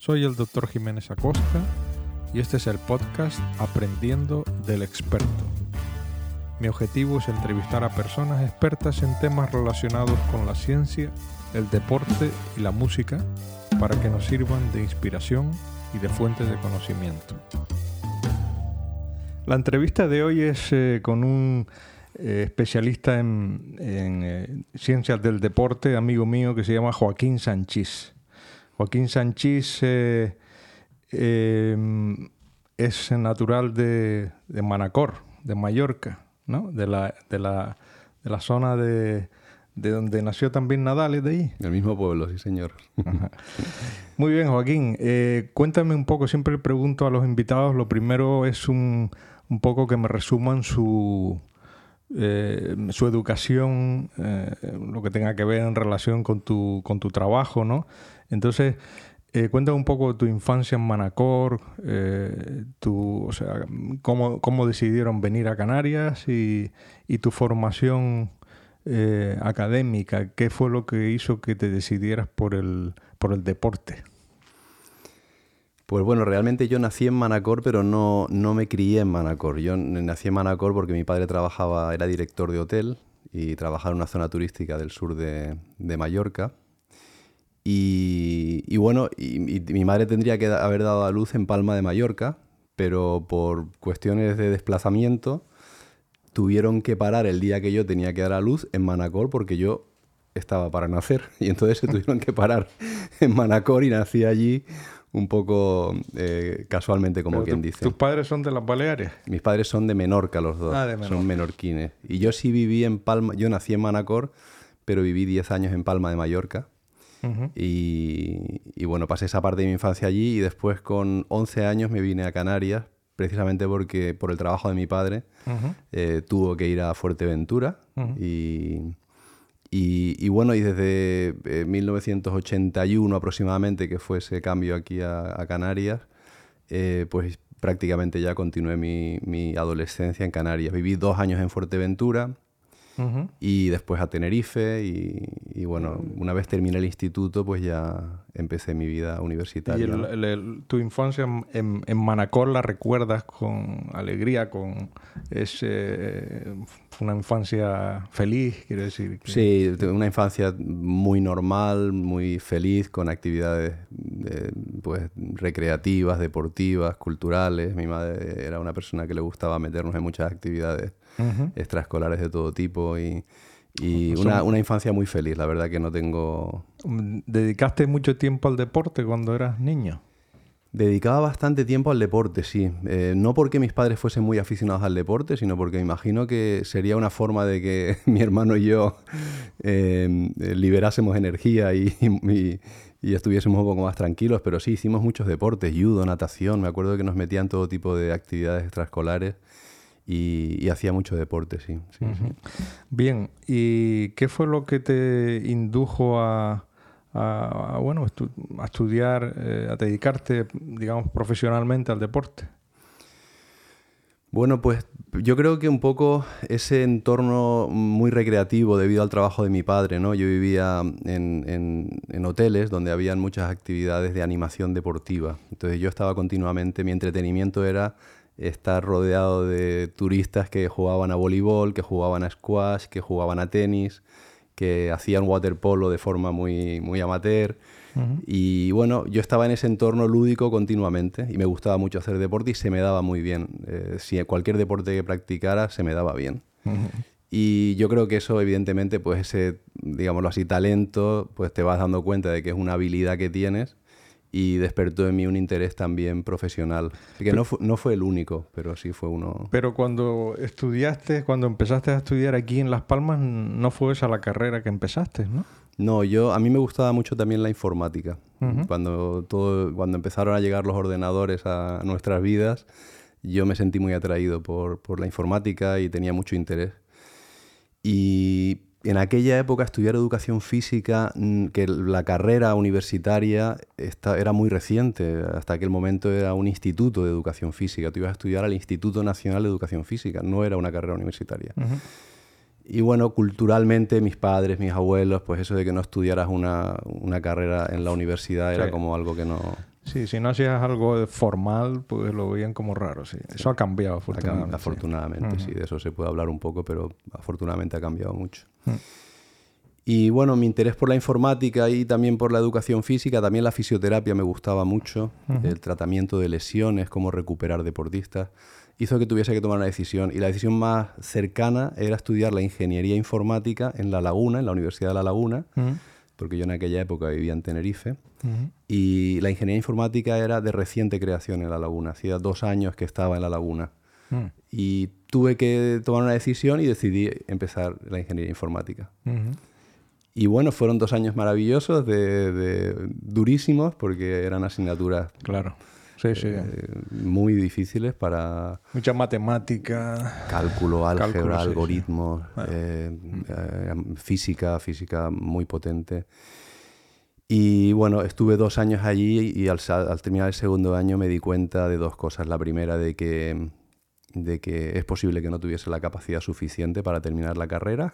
Soy el Dr. Jiménez Acosta y este es el podcast Aprendiendo del Experto. Mi objetivo es entrevistar a personas expertas en temas relacionados con la ciencia, el deporte y la música para que nos sirvan de inspiración y de fuente de conocimiento. La entrevista de hoy es eh, con un eh, especialista en, eh, ciencias del deporte, amigo mío, que se llama Joaquín Sánchez. Joaquín Sánchez em, es natural de, Manacor, de Mallorca, ¿no? de, la, de, la, de la zona de, de donde nació también Nadal, ¿es de ahí? El mismo pueblo, sí, señor. Muy bien, Joaquín. Eh, cuéntame un poco, siempre pregunto a los invitados, lo primero es un, un poco que me resuman su, eh, su educación, eh, lo que tenga que ver en relación con tu, con tu trabajo, ¿no? Entonces, eh, cuéntame un poco de tu infancia en Manacor, tu, o sea, cómo, cómo, decidieron venir a Canarias y, y tu formación académica, qué fue lo que hizo que te decidieras por el, por el deporte. Pues bueno, realmente yo nací en Manacor, pero no, no me crié en Manacor. Yo nací en Manacor porque mi padre trabajaba, era director de hotel y trabajaba en una zona turística del sur de, Mallorca. Y, bueno, y, mi madre tendría que haber dado a luz en Palma de Mallorca, pero por cuestiones de desplazamiento tuvieron que parar el día que yo tenía que dar a luz en Manacor porque yo estaba para nacer. Y entonces se tuvieron que parar en Manacor y nací allí un poco eh, casualmente, como quien dice. ¿Tus padres son de las Baleares? Mis padres son de Menorca los dos, ah, son menorquines. Y yo sí viví en Palma, yo nací en Manacor, pero viví 10 años en Palma de Mallorca. Y, bueno, pasé esa parte de mi infancia allí y después con 11 años me vine a Canarias, precisamente porque por el trabajo de mi padre eh, tuvo que ir a Fuerteventura y y, bueno, y desde 1981 eh, aproximadamente, que fue ese cambio aquí a, Canarias, eh, pues prácticamente ya continué mi, mi, adolescencia en Canarias. Viví dos años en Fuerteventura, y después a Tenerife y, bueno, una vez terminé el instituto pues ya empecé mi vida universitaria. ¿Y tu infancia en, Manacor la recuerdas con alegría, con ese, una infancia feliz, quiero decir? Sí, una infancia muy normal, muy feliz, con actividades pues recreativas, deportivas, culturales. Mi madre era una persona que le gustaba meternos en muchas actividades extraescolares de todo tipo y, una, una, infancia muy feliz, la verdad que no tengo... ¿Dedicaste mucho tiempo al deporte cuando eras niño? Dedicaba bastante tiempo al deporte, sí. Eh, no porque mis padres fuesen muy aficionados al deporte, sino porque me imagino que sería una forma de que mi hermano y yo em, liberásemos energía y, y, estuviésemos un poco más tranquilos. Pero sí, hicimos muchos deportes, judo, natación. Me acuerdo que nos metían todo tipo de actividades extraescolares y, hacía mucho deporte, sí. Bien, ¿y qué fue lo que te indujo a, bueno, a estudiar, eh, a dedicarte, digamos, profesionalmente al deporte? Bueno, pues yo creo que un poco ese entorno muy recreativo debido al trabajo de mi padre, ¿no? Yo vivía en, en, hoteles donde habían muchas actividades de animación deportiva. Entonces yo estaba continuamente, mi entretenimiento era estar rodeado de turistas que jugaban a voleibol, que jugaban a squash, que jugaban a tenis, que hacían waterpolo de forma muy, muy amateur. Y bueno, yo estaba en ese entorno lúdico continuamente y me gustaba mucho hacer deporte y se me daba muy bien. Eh, si cualquier deporte que practicara se me daba bien. Y yo creo que eso, evidentemente, pues ese, digámoslo así, talento, pues te vas dando cuenta de que es una habilidad que tienes y despertó en mí un interés también profesional. Que no, fue, no fue el único, pero sí fue uno. Pero cuando estudiaste, cuando empezaste a estudiar aquí en Las Palmas, no fue esa la carrera que empezaste, ¿no? No, yo a mí me gustaba mucho también la informática. Cuando todo, cuando empezaron a llegar los ordenadores a nuestras vidas, yo me sentí muy atraído por, por la informática y tenía mucho interés. Y en aquella época estudiar educación física, mm, que la carrera universitaria era muy reciente, hasta aquel momento era un instituto de educación física, tú ibas a estudiar al Instituto Nacional de Educación Física, no era una carrera universitaria. Y bueno, culturalmente mis padres, mis abuelos, pues eso de que no estudiaras una, carrera en la universidad era como algo que no... Sí, si no hacías algo formal, pues lo veían como raro, sí. Eso ha cambiado, afortunadamente. afortunadamente, sí. De eso se puede hablar un poco, pero afortunadamente ha cambiado mucho. Mm. Y bueno, mi interés por la informática y también por la educación física, también la fisioterapia me gustaba mucho, el tratamiento de lesiones, cómo recuperar deportistas, hizo que tuviese que tomar una decisión. Y la decisión más cercana era estudiar la ingeniería informática en La Laguna, en la Universidad de La Laguna, porque yo en aquella época vivía en Tenerife. Y la ingeniería informática era de reciente creación en La Laguna, hacía dos años que estaba en La Laguna. Mm. Y tuve que tomar una decisión y decidí empezar la ingeniería informática. Y bueno, fueron dos años maravillosos, de, durísimos, porque eran asignaturas claro. Sí, sí. Eh, muy difíciles para... Mucha matemática. Cálculo, álgebra, algoritmos, eh, eh, física, física muy potente. Y bueno, estuve dos años allí y al, terminar el segundo año me di cuenta de dos cosas. La primera, de que, de que es posible que no tuviese la capacidad suficiente para terminar la carrera.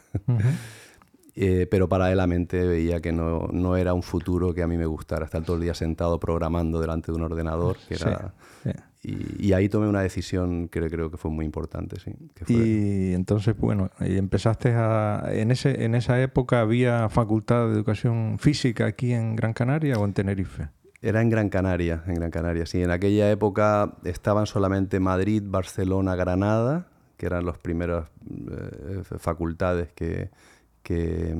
Eh, pero paralelamente veía que no, no, era un futuro que a mí me gustara, estar todo el día sentado programando delante de un ordenador. Que era, Y, ahí tomé una decisión que creo que fue muy importante. Sí, y entonces, bueno, y empezaste a... En, ese, ¿En esa época había facultad de educación física aquí en Gran Canaria o en Tenerife? Era en Gran Canaria, en Gran Canaria, sí. En aquella época estaban solamente Madrid, Barcelona, Granada, que eran las primeras eh, facultades que, que,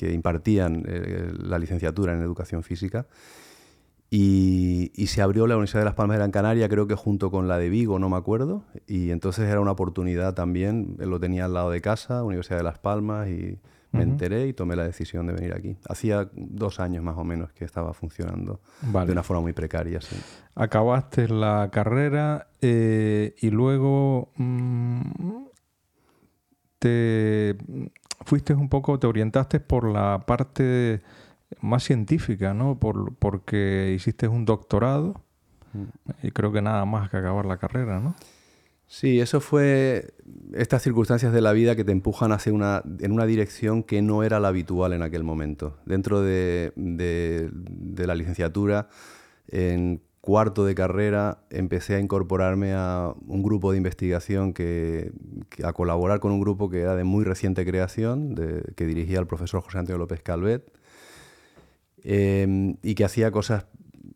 impartían eh, la licenciatura en educación física. Y, se abrió la Universidad de Las Palmas de Gran Canaria, creo que junto con la de Vigo, no me acuerdo. Y entonces era una oportunidad también, lo tenía al lado de casa, Universidad de Las Palmas, y me enteré y tomé la decisión de venir aquí. Hacía dos años más o menos que estaba funcionando de una forma muy precaria. Sí. Acabaste la carrera eh, y luego mm, te fuiste un poco, te orientaste por la parte más científica, ¿no? Por, porque hiciste un doctorado y creo que nada más que acabar la carrera, ¿no? Sí, eso fue estas circunstancias de la vida que te empujan hacia una, en una dirección que no era la habitual en aquel momento. Dentro de, de, de la licenciatura, en cuarto de carrera empecé a incorporarme a un grupo de investigación que, a colaborar con un grupo que era de muy reciente creación, que dirigía el profesor José Antonio López Calvet, em, y que hacía cosas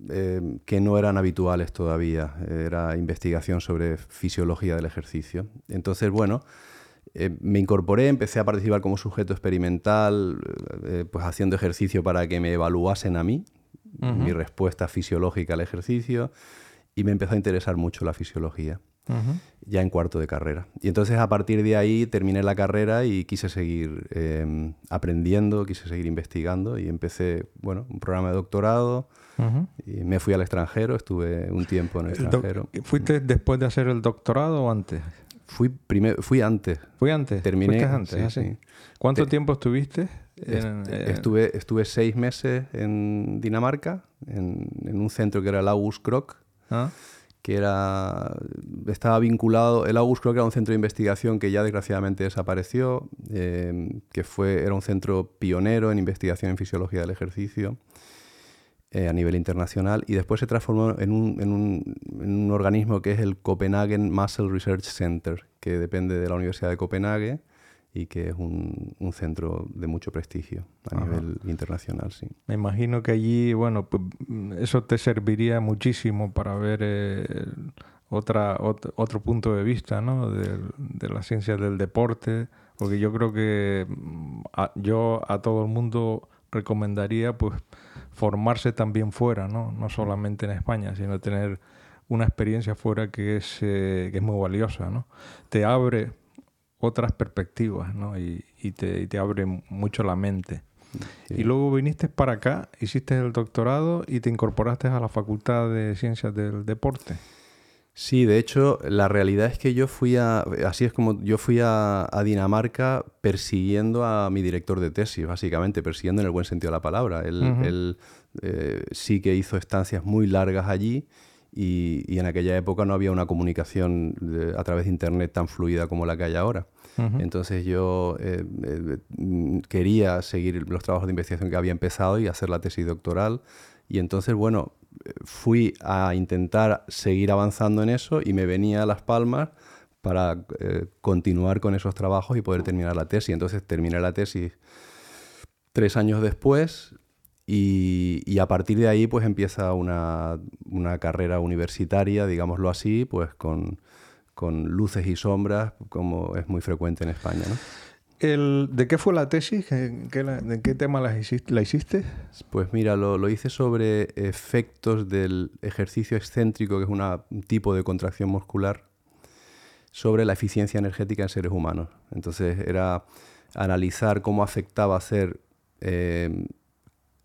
em, que no eran habituales todavía. Era investigación sobre fisiología del ejercicio. Entonces, bueno, eh, me incorporé, empecé a participar como sujeto experimental, eh, pues haciendo ejercicio para que me evaluasen a mí, mi respuesta fisiológica al ejercicio y me empezó a interesar mucho la fisiología, ya en cuarto de carrera. Y entonces a partir de ahí terminé la carrera y quise seguir em, aprendiendo, quise seguir investigando y empecé, bueno, un programa de doctorado y me fui al extranjero, estuve un tiempo en el extranjero. ¿Fuiste después de hacer el doctorado o antes? Fui, fui antes. ¿Fui antes? Terminé. antes? Ah, ¿Cuánto tiempo estuviste? Eh, estuve, estuve seis meses en Dinamarca, en, un centro que era el August Krok, ah. que era, estaba vinculado, el August Krok era un centro de investigación que ya desgraciadamente desapareció, eh, que fue, era un centro pionero en investigación en fisiología del ejercicio. Eh, a nivel internacional y después se transformó en un, en, un, en un, organismo que es el Copenhagen Muscle Research Center, que depende de la Universidad de Copenhague y que es un, un centro de mucho prestigio a nivel internacional, sí. Me imagino que allí, bueno, pues, eso te serviría muchísimo para ver eh, otra, otro punto de vista, ¿no? De, de la ciencia del deporte, porque yo creo que mm, yo a todo el mundo recomendaría, pues, formarse también fuera, ¿no? No solamente en España, sino tener una experiencia fuera que es, eh, que es muy valiosa, ¿no? Te abre otras perspectivas, ¿no? Y, te, abre mucho la mente. Y luego viniste para acá, hiciste el doctorado y te incorporaste a la Facultad de Ciencias del Deporte. Sí, de hecho, la realidad es que yo fui a, así es como yo fui a, Dinamarca persiguiendo a mi director de tesis, básicamente, persiguiendo en el buen sentido de la palabra. Él, eh, sí que hizo estancias muy largas allí y, en aquella época no había una comunicación a través de Internet tan fluida como la que hay ahora. Entonces yo eh, eh, quería seguir los trabajos de investigación que había empezado y hacer la tesis doctoral. Y entonces, bueno, fui a intentar seguir avanzando en eso y me venía a Las Palmas para eh, continuar con esos trabajos y poder terminar la tesis. Entonces terminé la tesis tres años después y, a partir de ahí pues empieza una, carrera universitaria, digámoslo así, pues con, luces y sombras, como es muy frecuente en España. ¿De qué fue la tesis? ¿De qué tema la hiciste? Pues mira, lo, hice sobre efectos del ejercicio excéntrico, que es un tipo de contracción muscular, sobre la eficiencia energética en seres humanos. Entonces era analizar cómo afectaba hacer eh,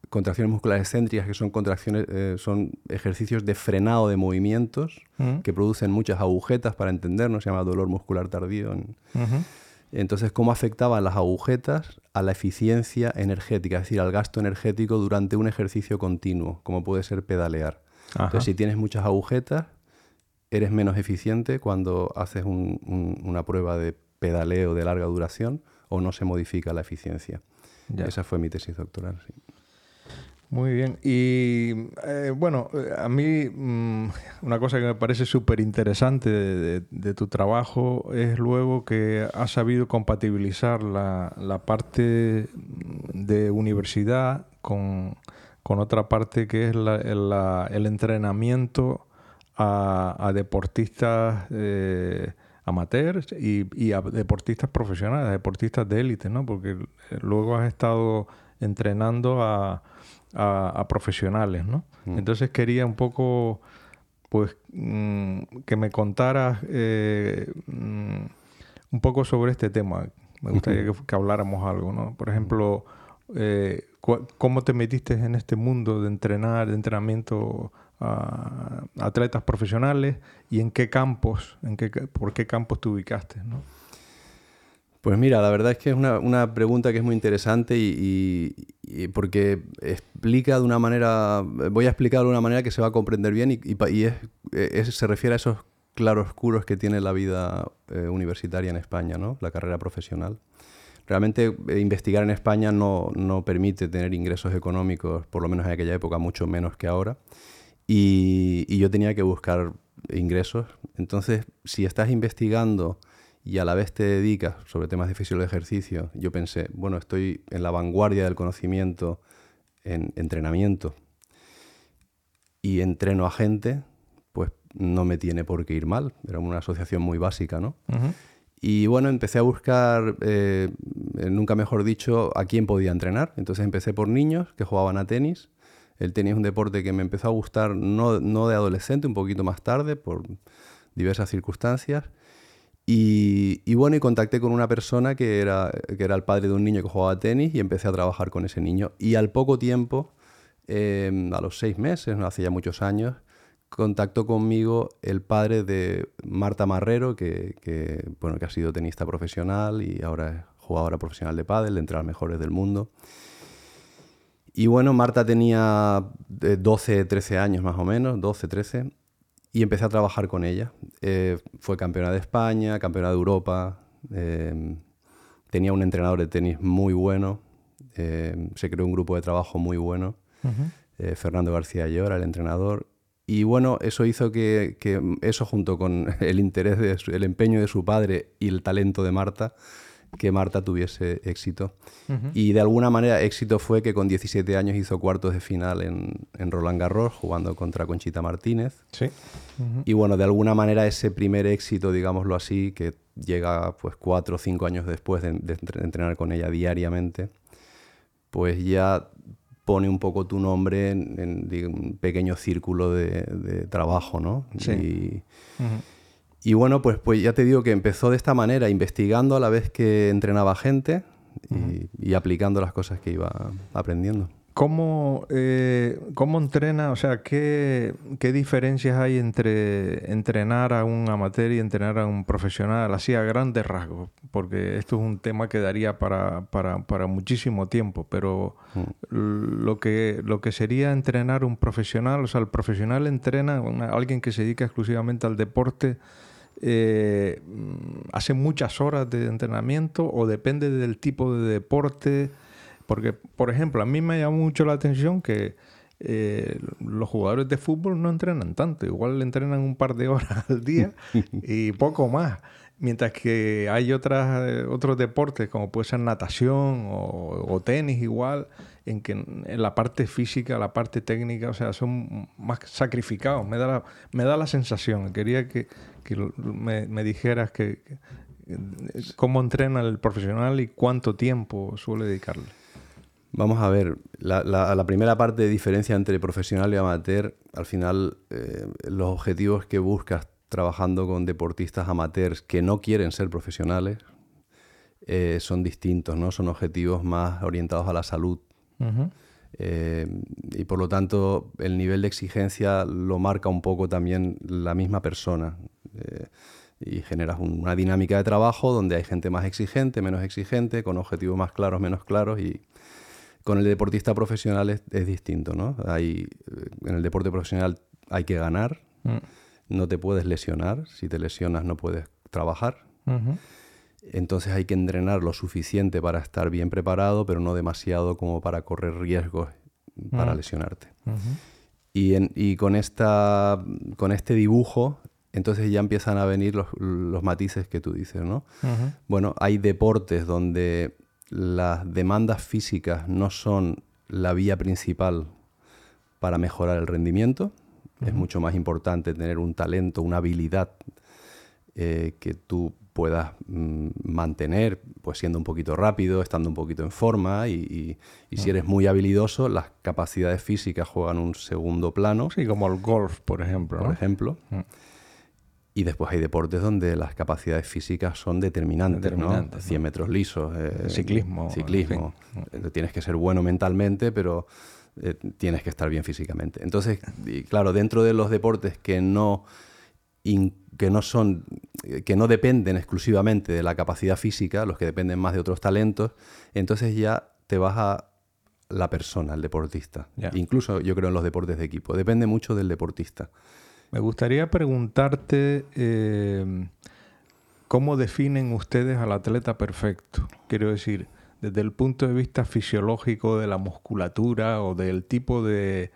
contracciones musculares excéntricas, que son contracciones, eh, son ejercicios de frenado de movimientos mm. que producen muchas agujetas para entendernos, se llama dolor muscular tardío. Entonces, cómo afectaban las agujetas a la eficiencia energética, es decir, al gasto energético durante un ejercicio continuo, como puede ser pedalear. Entonces, si tienes muchas agujetas, eres menos eficiente cuando haces una prueba de pedaleo de larga duración o no se modifica la eficiencia. Esa fue mi tesis doctoral. Muy bien. Y eh, bueno, a mí mm, una cosa que me parece súper interesante de, tu trabajo es luego que has sabido compatibilizar la, parte de universidad con, otra parte que es el entrenamiento a, deportistas eh, amateurs y, a deportistas profesionales, a deportistas de élite, ¿no? Porque luego has estado entrenando a a, profesionales, ¿no? Mm. Entonces quería un poco, pues, mm, que me contaras eh, mm, un poco sobre este tema. Me gustaría que, habláramos algo, ¿no? Por ejemplo, eh, ¿cómo te metiste en este mundo de entrenar, de entrenamiento a atletas profesionales y en qué campos, en qué, por qué campos te ubicaste, ¿no? Pues mira, la verdad es que es una, pregunta que es muy interesante y, porque explica de una manera, voy a explicar de una manera que se va a comprender bien y, se refiere a esos claroscuros que tiene la vida eh, universitaria en España, ¿no? la carrera profesional. Realmente eh, investigar en España no, no, permite tener ingresos económicos, por lo menos en aquella época, mucho menos que ahora. y yo tenía que buscar ingresos. Entonces, si estás investigando y a la vez te dedicas sobre temas de físico de ejercicio, yo pensé, bueno, estoy en la vanguardia del conocimiento en entrenamiento y entreno a gente, pues no me tiene por qué ir mal. Era una asociación muy básica, ¿no? Y bueno, empecé a buscar, eh, nunca mejor dicho, a quién podía entrenar. Entonces empecé por niños que jugaban a tenis. El tenis es un deporte que me empezó a gustar no, no de adolescente, un poquito más tarde, por diversas circunstancias. Y, bueno, y contacté con una persona que era, que era el padre de un niño que jugaba tenis y empecé a trabajar con ese niño. Y al poco tiempo, em, a los seis meses, no hace ya muchos años, contactó conmigo el padre de Marta Marrero, que, bueno, que ha sido tenista profesional y ahora es jugadora profesional de pádel, entre las mejores del mundo. Y bueno, Marta tenía 12, eh, 13 años más o menos, 12, 13, y empecé a trabajar con ella. Eh, fue campeona de España, campeona de Europa, em, tenía un entrenador de tenis muy bueno, em, se creó un grupo de trabajo muy bueno, eh, Fernando García Llora, el entrenador, y bueno, eso hizo que, que, eso junto con el interés, el empeño de su padre y el talento de Marta, que Marta tuviese éxito. Y de alguna manera éxito fue que con 17 años hizo cuartos de final en, en Roland Garros jugando contra Conchita Martínez. Sí. Y bueno, de alguna manera ese primer éxito, digámoslo así, que llega pues cuatro o cinco años después de, entrenar con ella diariamente, pues ya pone un poco tu nombre en, un pequeño círculo de, trabajo, ¿no? Sí. Y bueno, pues, pues ya te digo que empezó de esta manera, investigando a la vez que entrenaba gente y, aplicando las cosas que iba aprendiendo. ¿Cómo, eh, ¿Cómo, entrena? O sea, ¿qué, ¿qué, diferencias hay entre entrenar a un amateur y entrenar a un profesional? Así a grandes rasgos, porque esto es un tema que daría para, para, para muchísimo tiempo, pero mm. lo, que, lo que sería entrenar un profesional, o sea, el profesional entrena a alguien que se dedica exclusivamente al deporte eh, hace muchas horas de entrenamiento o depende del tipo de deporte. Porque, por ejemplo, a mí me llama mucho la atención que eh, los jugadores de fútbol no entrenan tanto, igual entrenan un par de horas al día y poco más. Mientras que hay otras, eh, otros deportes, como puede ser natación o, tenis igual, en que en la parte física, la parte técnica, o sea, son más sacrificados. Me da la, me da la sensación. Quería que, me, dijeras que, cómo entrena el profesional y cuánto tiempo suele dedicarle. Vamos a ver, la, la, primera parte de diferencia entre profesional y amateur, al final eh, los objetivos que buscas trabajando con deportistas amateurs que no quieren ser profesionales eh, son distintos, ¿no? Son objetivos más orientados a la salud. Eh, y por lo tanto, el nivel de exigencia lo marca un poco también la misma persona. y generas una dinámica de trabajo donde hay gente más exigente, menos exigente, con objetivos más claros, menos claros y, con el deportista profesional es, distinto, ¿no? Hay, eh, en el deporte profesional hay que ganar, mm. no te puedes lesionar, si te lesionas no puedes trabajar. Entonces hay que entrenar lo suficiente para estar bien preparado, pero no demasiado como para correr riesgos para mm. lesionarte. y, y, con, esta, con este dibujo, entonces ya empiezan a venir los, los matices que tú dices, ¿no? Bueno, hay deportes donde las demandas físicas no son la vía principal para mejorar el rendimiento. Es mucho más importante tener un talento, una habilidad eh, que tú puedas mm, mantener, pues siendo un poquito rápido, estando un poquito en forma y, si eres muy habilidoso, las capacidades físicas juegan un segundo plano. Sí, como el golf, por ejemplo. Por ejemplo. Y después hay deportes donde las capacidades físicas son determinantes, ¿no? 100 metros lisos. Eh, ciclismo. Ciclismo. Tienes que ser bueno mentalmente, pero eh, tienes que estar bien físicamente. Entonces, claro, dentro de los deportes que no, que no son, que no dependen exclusivamente de la capacidad física, los que dependen más de otros talentos, entonces ya te vas a la persona, el deportista. Incluso yo creo en los deportes de equipo. Depende mucho del deportista. Me gustaría preguntarte eh, cómo definen ustedes al atleta perfecto. Quiero decir, desde el punto de vista fisiológico de la musculatura o del tipo de,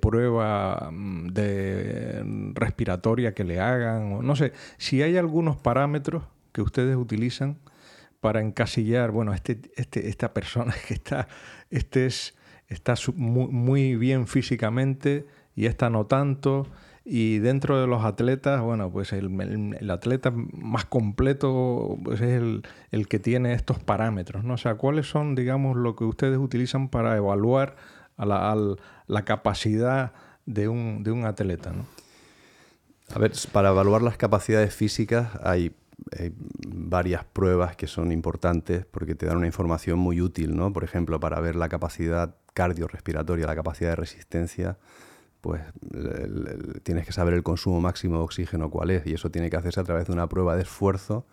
prueba mm, de respiratoria que le hagan, o no sé, si hay algunos parámetros que ustedes utilizan para encasillar, bueno, este, este, esta persona que está, este es, está muy, muy bien físicamente y esta no tanto. Y dentro de los atletas, bueno, pues el, atleta más completo pues es el, que tiene estos parámetros, ¿no? O sea, ¿cuáles son, digamos, lo que ustedes utilizan para evaluar a la, capacidad de un, de un atleta, ¿no? A ver, para evaluar las capacidades físicas hay, varias pruebas que son importantes porque te dan una información muy útil, ¿no? Por ejemplo, para ver la capacidad cardiorrespiratoria, la capacidad de resistencia, pues tienes que saber el consumo máximo de oxígeno cuál es y eso tiene que hacerse a través de una prueba de esfuerzo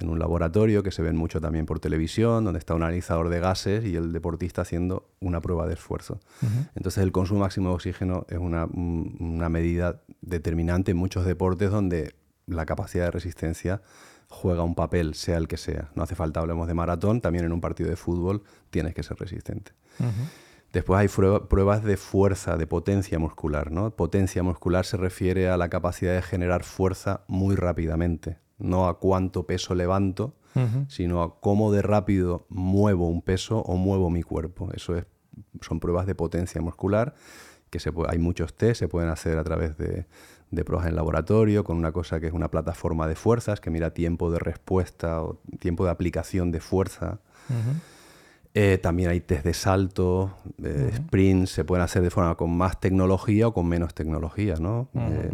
en un laboratorio que se ven mucho también por televisión, donde está un analizador de gases y el deportista haciendo una prueba de esfuerzo. Entonces el consumo máximo de oxígeno es una, una, medida determinante en muchos deportes donde la capacidad de resistencia juega un papel, sea el que sea. No hace falta hablemos de maratón, también en un partido de fútbol tienes que ser resistente. Después hay pruebas de fuerza, de potencia muscular. ¿no? Potencia muscular se refiere a la capacidad de generar fuerza muy rápidamente, no a cuánto peso levanto, sino a cómo de rápido muevo un peso o muevo mi cuerpo. Eso es, son pruebas de potencia muscular, que se hay muchos test, se pueden hacer a través de, pruebas en laboratorio, con una cosa que es una plataforma de fuerzas, que mira tiempo de respuesta o tiempo de aplicación de fuerza. Eh, también hay test de salto, eh, sprints, se pueden hacer de forma con más tecnología o con menos tecnología, ¿no? Eh,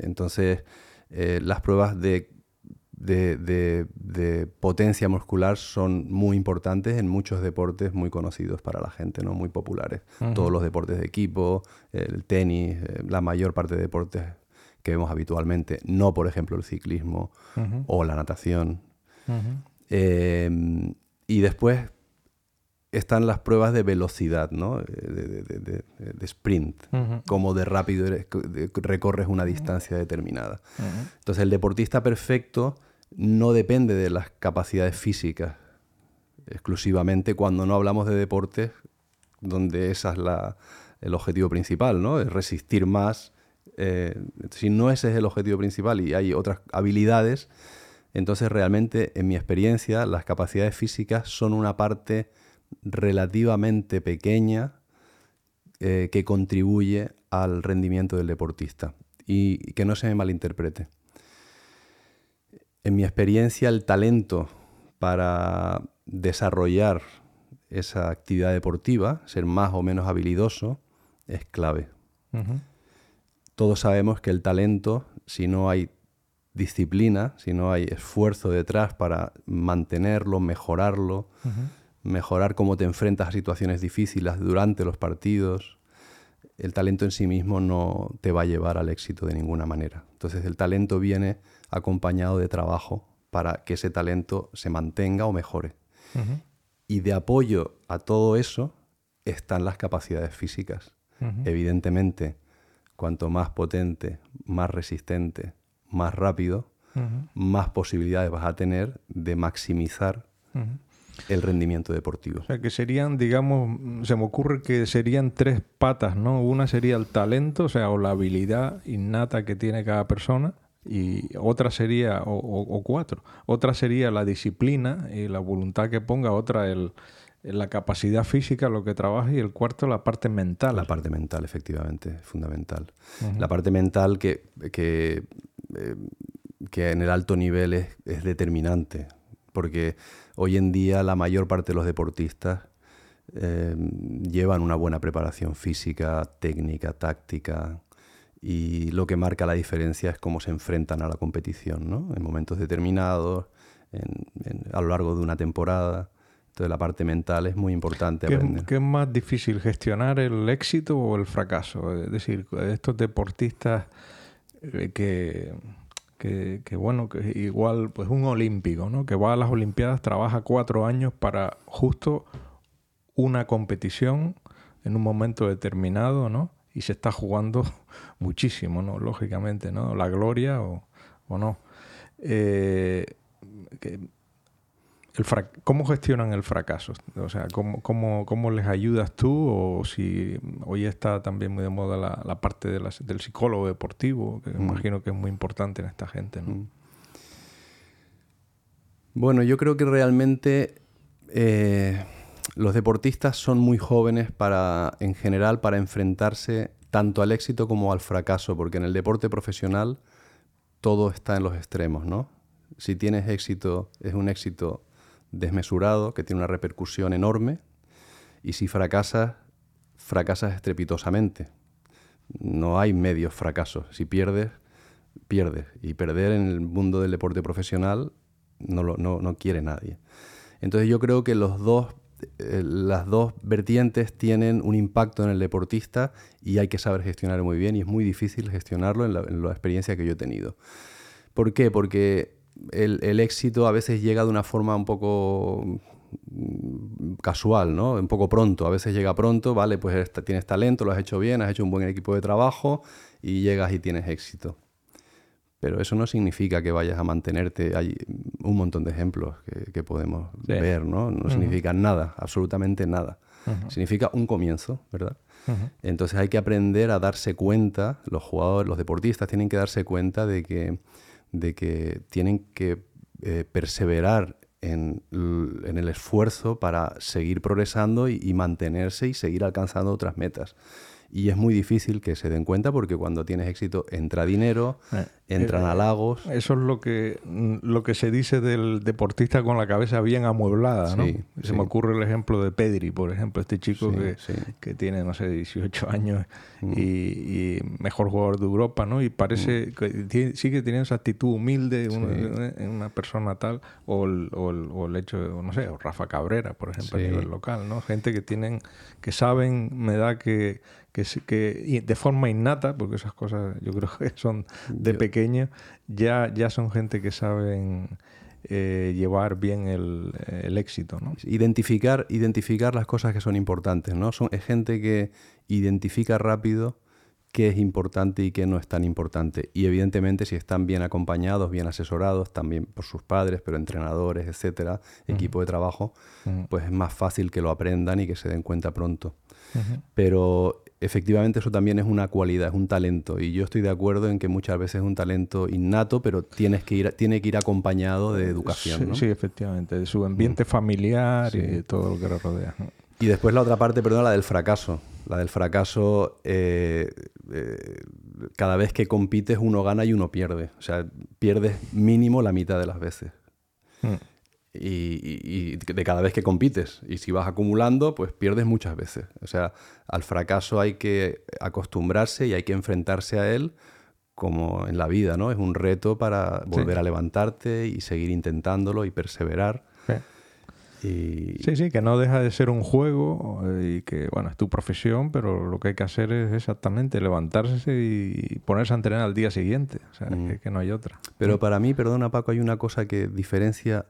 entonces, las pruebas de, de, potencia muscular son muy importantes en muchos deportes muy conocidos para la gente, ¿no? Muy populares. Todos los deportes de equipo, el tenis, la mayor parte de deportes que vemos habitualmente, no por ejemplo el ciclismo o la natación. y después están las pruebas de velocidad, ¿no? de, de, sprint, como de rápido recorres una distancia determinada. Entonces el deportista perfecto no depende de las capacidades físicas exclusivamente cuando no hablamos de deportes donde esa es la, el objetivo principal, ¿no? Es resistir más. Eh, si no ese es el objetivo principal y hay otras habilidades, entonces realmente, en mi experiencia, las capacidades físicas son una parte relativamente pequeña eh, que contribuye al rendimiento del deportista. Y que no se me malinterprete. En mi experiencia, el talento para desarrollar esa actividad deportiva, ser más o menos habilidoso, es clave. Todos sabemos que el talento, si no hay disciplina, si no hay esfuerzo detrás para mantenerlo, mejorarlo, mejorar cómo te enfrentas a situaciones difíciles durante los partidos, el talento en sí mismo no te va a llevar al éxito de ninguna manera. Entonces el talento viene acompañado de trabajo para que ese talento se mantenga o mejore. Y de apoyo a todo eso están las capacidades físicas. Evidentemente, cuanto más potente, más resistente, más rápido, más posibilidades vas a tener de maximizar el rendimiento deportivo. O sea, que serían, digamos, se me ocurre que serían tres patas, ¿no? Una sería el talento, o sea, o la habilidad innata que tiene cada persona, y otra sería, o, cuatro, otra sería la disciplina y la voluntad que ponga, otra el, la capacidad física, lo que trabaja, y el cuarto la parte mental. La parte mental, efectivamente, fundamental. La parte mental que, que, eh, que, en el alto nivel es, es determinante, porque hoy en día la mayor parte de los deportistas eh, llevan una buena preparación física, técnica, táctica, y lo que marca la diferencia es cómo se enfrentan a la competición, ¿no? En momentos determinados, a lo largo de una temporada. Entonces la parte mental es muy importante ¿Qué, aprender. ¿Qué es más difícil, gestionar el éxito o el fracaso? Es decir, estos deportistas eh, que, que, que, bueno, que igual, pues un olímpico, ¿no? Que va a las Olimpiadas, trabaja cuatro años para justo una competición en un momento determinado, ¿no? Y se está jugando muchísimo, ¿no? Lógicamente, ¿no? La gloria o, no. Eh, el ¿Cómo gestionan el fracaso? O sea, ¿cómo, cómo, les ayudas tú? O si hoy está también muy de moda la, parte del psicólogo deportivo, que mm. imagino que es muy importante en esta gente, ¿no? Mm. Bueno, yo creo que realmente eh, los deportistas son muy jóvenes para, en general, para enfrentarse tanto al éxito como al fracaso, porque en el deporte profesional todo está en los extremos, ¿no? Si tienes éxito, es un éxito desmesurado, que tiene una repercusión enorme, y si fracasas, fracasas estrepitosamente. No hay medios fracasos. Si pierdes, pierdes. Y perder en el mundo del deporte profesional no, lo, no, no quiere nadie. Entonces yo creo que los dos eh, las dos vertientes tienen un impacto en el deportista y hay que saber gestionarlo muy bien y es muy difícil gestionarlo en la, experiencia que yo he tenido. ¿Por qué? Porque el, éxito a veces llega de una forma un poco mm, casual, ¿no? Un poco pronto. A veces llega pronto, vale, pues tienes talento, lo has hecho bien, has hecho un buen equipo de trabajo y llegas y tienes éxito. Pero eso no significa que vayas a mantenerte. Hay un montón de ejemplos que, podemos ver, ¿no? No significa nada, absolutamente nada. Significa un comienzo, ¿verdad? Entonces hay que aprender a darse cuenta, los jugadores, los deportistas tienen que darse cuenta de que, de que tienen que eh, perseverar en, el esfuerzo para seguir progresando y mantenerse y seguir alcanzando otras metas y es muy difícil que se den cuenta porque cuando tienes éxito entra dinero, eh, entran eh, halagos. Eso es lo que, mm, lo que se dice del deportista con la cabeza bien amueblada, ¿no? se me ocurre el ejemplo de Pedri, por ejemplo, este chico que, que, tiene, no sé, 18 años mm. y, mejor jugador de Europa, ¿no? Y parece mm. que sigue teniendo esa actitud humilde en una, persona tal, o el, o, el, hecho, de, no sé, o Rafa Cabrera, por ejemplo, a nivel local, ¿no? Gente que tienen, que saben, me da que que, que de forma innata, porque esas cosas yo creo que son de pequeño, ya, ya son gente que saben eh, llevar bien el, el, éxito. ¿no? Identificar, identificar las cosas que son importantes. ¿no? Son, es gente que identifica rápido qué es importante y qué no es tan importante. Y evidentemente si están bien acompañados, bien asesorados, también por sus padres, pero entrenadores, etcétera, equipo de trabajo, pues es más fácil que lo aprendan y que se den cuenta pronto. Pero efectivamente eso también es una cualidad, es un talento. Y yo estoy de acuerdo en que muchas veces es un talento innato, pero tienes que ir, tiene que ir acompañado de educación. Sí, efectivamente, de su ambiente mm. familiar y de todo lo que lo rodea. Y después la otra parte, perdón, la del fracaso. La del fracaso, eh, eh, cada vez que compites uno gana y uno pierde. O sea, pierdes mínimo la mitad de las veces. Mm y, de cada vez que compites. Y si vas acumulando, pues pierdes muchas veces. O sea, al fracaso hay que acostumbrarse y hay que enfrentarse a él como en la vida, ¿no? Es un reto para volver a levantarte y seguir intentándolo y perseverar. Sí. sí, sí, que no deja de ser un juego eh, y que, bueno, es tu profesión, pero lo que hay que hacer es exactamente levantarse y ponerse a entrenar al día siguiente. O sea, mm. que, no hay otra. Pero para mí, perdona Paco, hay una cosa que diferencia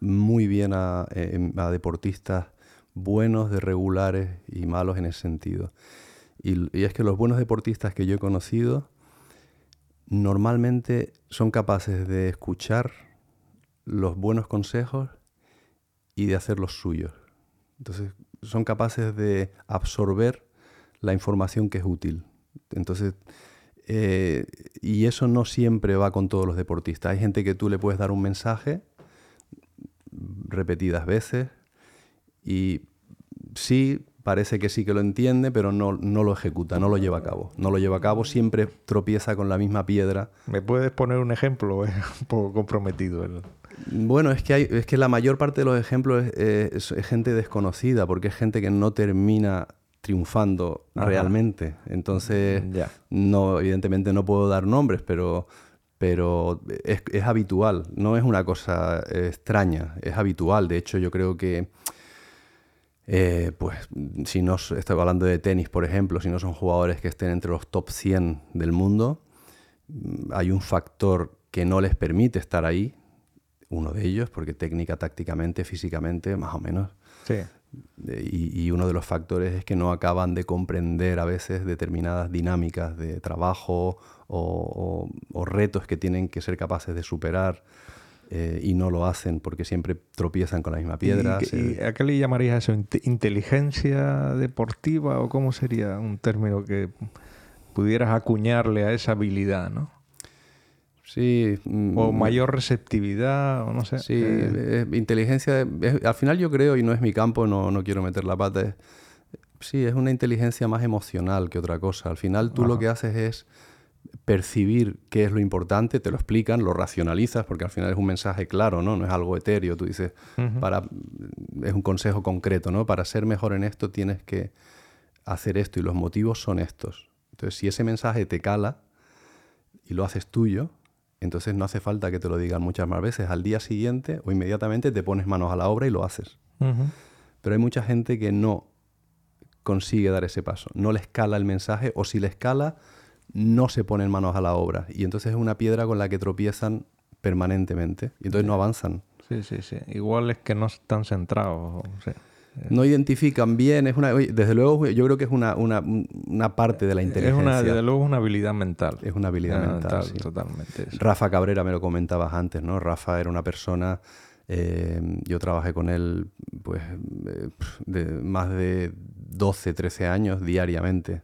muy bien eh, a, deportistas buenos, de regulares y malos en ese sentido. Y, y, es que los buenos deportistas que yo he conocido normalmente son capaces de escuchar los buenos consejos y de hacer los suyos. Entonces son capaces de absorber la información que es útil. Entonces, eh, y eso no siempre va con todos los deportistas. Hay gente que tú le puedes dar un mensaje repetidas veces y sí, parece que sí que lo entiende, pero no, no, lo ejecuta, no lo lleva a cabo. No lo lleva a cabo, siempre tropieza con la misma piedra. ¿Me puedes poner un ejemplo? un poco comprometido. Bueno, es que, hay, es que la mayor parte de los ejemplos es, gente desconocida, porque es gente que no termina triunfando realmente. Entonces, no, evidentemente no puedo dar nombres, pero pero es, habitual, no es una cosa extraña, es habitual. De hecho, yo creo que, eh, pues, si no estoy hablando de tenis, por ejemplo, si no son jugadores que estén entre los top 100 del mundo, mm, hay un factor que no les permite estar ahí, uno de ellos, porque técnica, tácticamente, físicamente, más o menos. Sí. Y, y, uno de los factores es que no acaban de comprender a veces determinadas dinámicas de trabajo o, retos que tienen que ser capaces de superar eh, y no lo hacen porque siempre tropiezan con la misma piedra. ¿Y, a qué le llamarías eso? ¿Inteligencia deportiva o cómo sería un término que pudieras acuñarle a esa habilidad, no? Sí. Mm, o mayor receptividad, o no sé. Sí, eh, inteligencia. al final yo creo, y no es mi campo, no, no quiero meter la pata. sí, es una inteligencia más emocional que otra cosa. Al final tú lo que haces es percibir qué es lo importante, te lo explican, lo racionalizas, porque al final es un mensaje claro, ¿no? No es algo etéreo. Tú dices, para, es un consejo concreto, ¿no? Para ser mejor en esto tienes que hacer esto y los motivos son estos. Entonces, si ese mensaje te cala y lo haces tuyo, entonces no hace falta que te lo digan muchas más veces. Al día siguiente o inmediatamente te pones manos a la obra y lo haces. Pero hay mucha gente que no consigue dar ese paso. No le escala el mensaje o si le escala no se ponen manos a la obra. Y entonces es una piedra con la que tropiezan permanentemente. Y entonces no avanzan. Sí, sí, sí. Igual es que no están centrados. No identifican bien. Es una, desde luego, yo creo que es una, parte de la inteligencia. Es una, desde luego, una habilidad mental. Es una habilidad mental, sí. totalmente. Rafa Cabrera, me lo comentabas antes, ¿no? Rafa era una persona. Eh, yo trabajé con él pues eh, de más de 12, 13 años diariamente.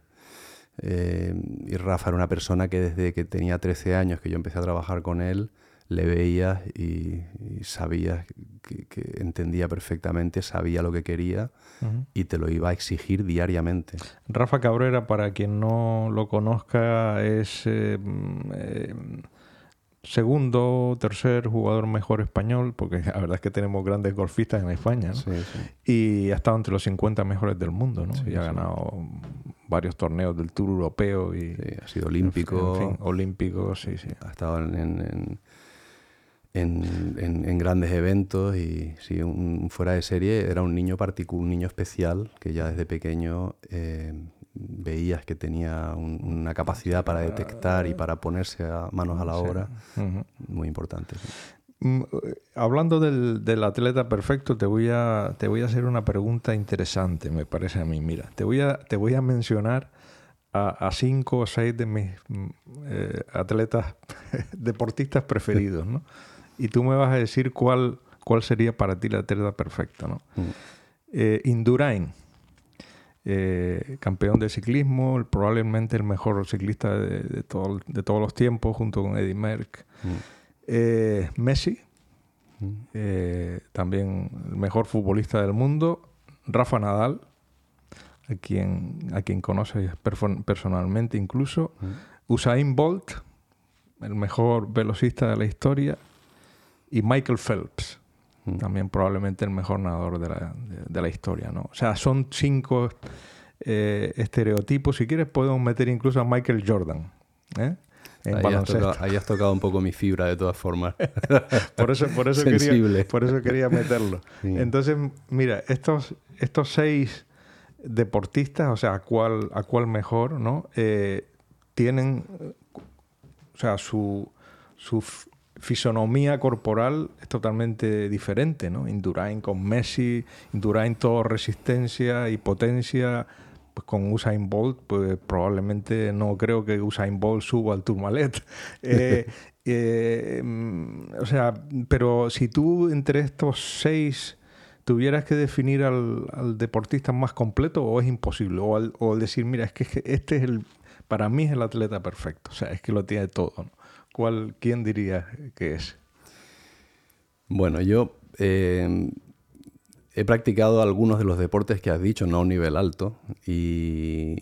Eh, y Rafa era una persona que desde que tenía 13 años que yo empecé a trabajar con él, le veía y, sabía que, entendía perfectamente, sabía lo que quería y te lo iba a exigir diariamente. Rafa Cabrera, para quien no lo conozca, es eh, eh, segundo, tercer jugador mejor español, porque la verdad es que tenemos grandes golfistas en España, y ha estado entre los 50 mejores del mundo, ¿no? y ha ganado varios torneos del Tour Europeo y ha sido olímpico, en olímpico, sí, sí. Ha estado en, en, grandes eventos y sí, un, fuera de serie. Era un niño particular, un niño especial que ya desde pequeño eh, veías que tenía una capacidad para detectar y para ponerse a manos a la obra muy importante. Mm, hablando del, atleta perfecto, te voy, a, te voy a hacer una pregunta interesante, me parece a mí. Mira, te voy a, te voy a mencionar a, cinco o seis de mis mm, eh, atletas deportistas preferidos, ¿no? Y tú me vas a decir cuál, cuál sería para ti la atleta perfecta, ¿no? Mm. Eh, Indurain, eh, campeón de ciclismo, probablemente el mejor ciclista de, de, todo, de todos los tiempos, junto con Eddie Merckx. Mm. Eh, Messi, Mm. eh, también el mejor futbolista del mundo. Rafa Nadal, a quien, a quien conoces personalmente incluso. Mm. Usain Bolt, el mejor velocista de la historia. Y Michael Phelps, Mm. también probablemente el mejor nadador de la, de, de la historia. ¿no? O sea, son cinco eh, estereotipos. Si quieres, podemos meter incluso a Michael Jordan. ¿eh? En Ahí has, baloncesto. tocado, ahí has tocado un poco mi fibra de todas formas. Por eso, por eso, quería, por eso quería meterlo. Sí. Entonces, mira, estos, estos seis deportistas, o sea, a cuál, a cuál mejor, ¿no? Eh, tienen, o sea, su, su fisonomía corporal es totalmente diferente, ¿no? Indurain con Messi, Indurain todo resistencia y potencia, pues con Usain Bolt, pues probablemente no creo que Usain Bolt suba al Tourmalet. Eh, eh, mm, o sea, pero si tú entre estos seis tuvieras que definir al, deportista más completo, o es imposible, o, al- o al decir, mira, es que este es el, para mí es el atleta perfecto, o sea, es que lo tiene todo. ¿no? ¿Cuál, ¿Quién diría que es? Bueno, yo eh, he practicado algunos de los deportes que has dicho, no a un nivel alto. Y,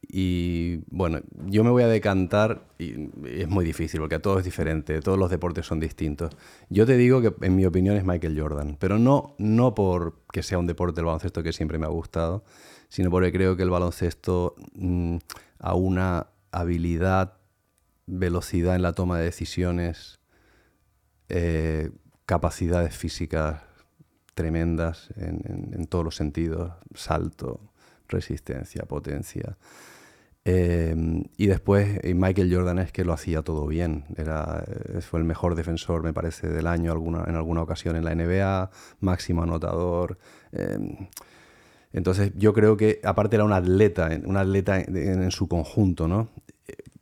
y, bueno, yo me voy a decantar, y es muy difícil porque a todos es diferente, todos los deportes son distintos. Yo te digo que en mi opinión es Michael Jordan, pero no, no porque sea un deporte el baloncesto que siempre me ha gustado, sino porque creo que el baloncesto mm, a una habilidad, velocidad en la toma de decisiones, eh, capacidades físicas tremendas en, en- todos los sentidos, salto, resistencia, potencia. Eh, y después eh, Michael Jordan es que lo hacía todo bien. Era, eh, fue el mejor defensor, me parece, del año alguna, en alguna ocasión en la NBA, máximo anotador. eh, entonces yo creo que aparte era un atleta, un atleta en su conjunto, ¿no?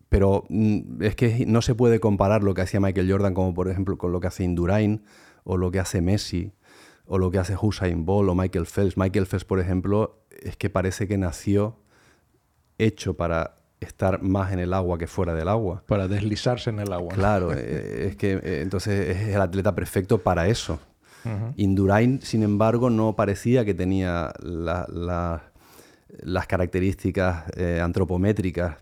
Pero mm, es que no se puede comparar lo que hacía Michael Jordan como por ejemplo con lo que hace Indurain o lo que hace Messi o lo que hace Usain Bolt o Michael Phelps. Michael Phelps, por ejemplo, es que parece que nació hecho para estar más en el agua que fuera del agua. Para deslizarse en el agua. Claro, eh, es que eh, entonces es el atleta perfecto para eso. Indurain, sin embargo, no parecía que tenía la- la- las características eh, antropométricas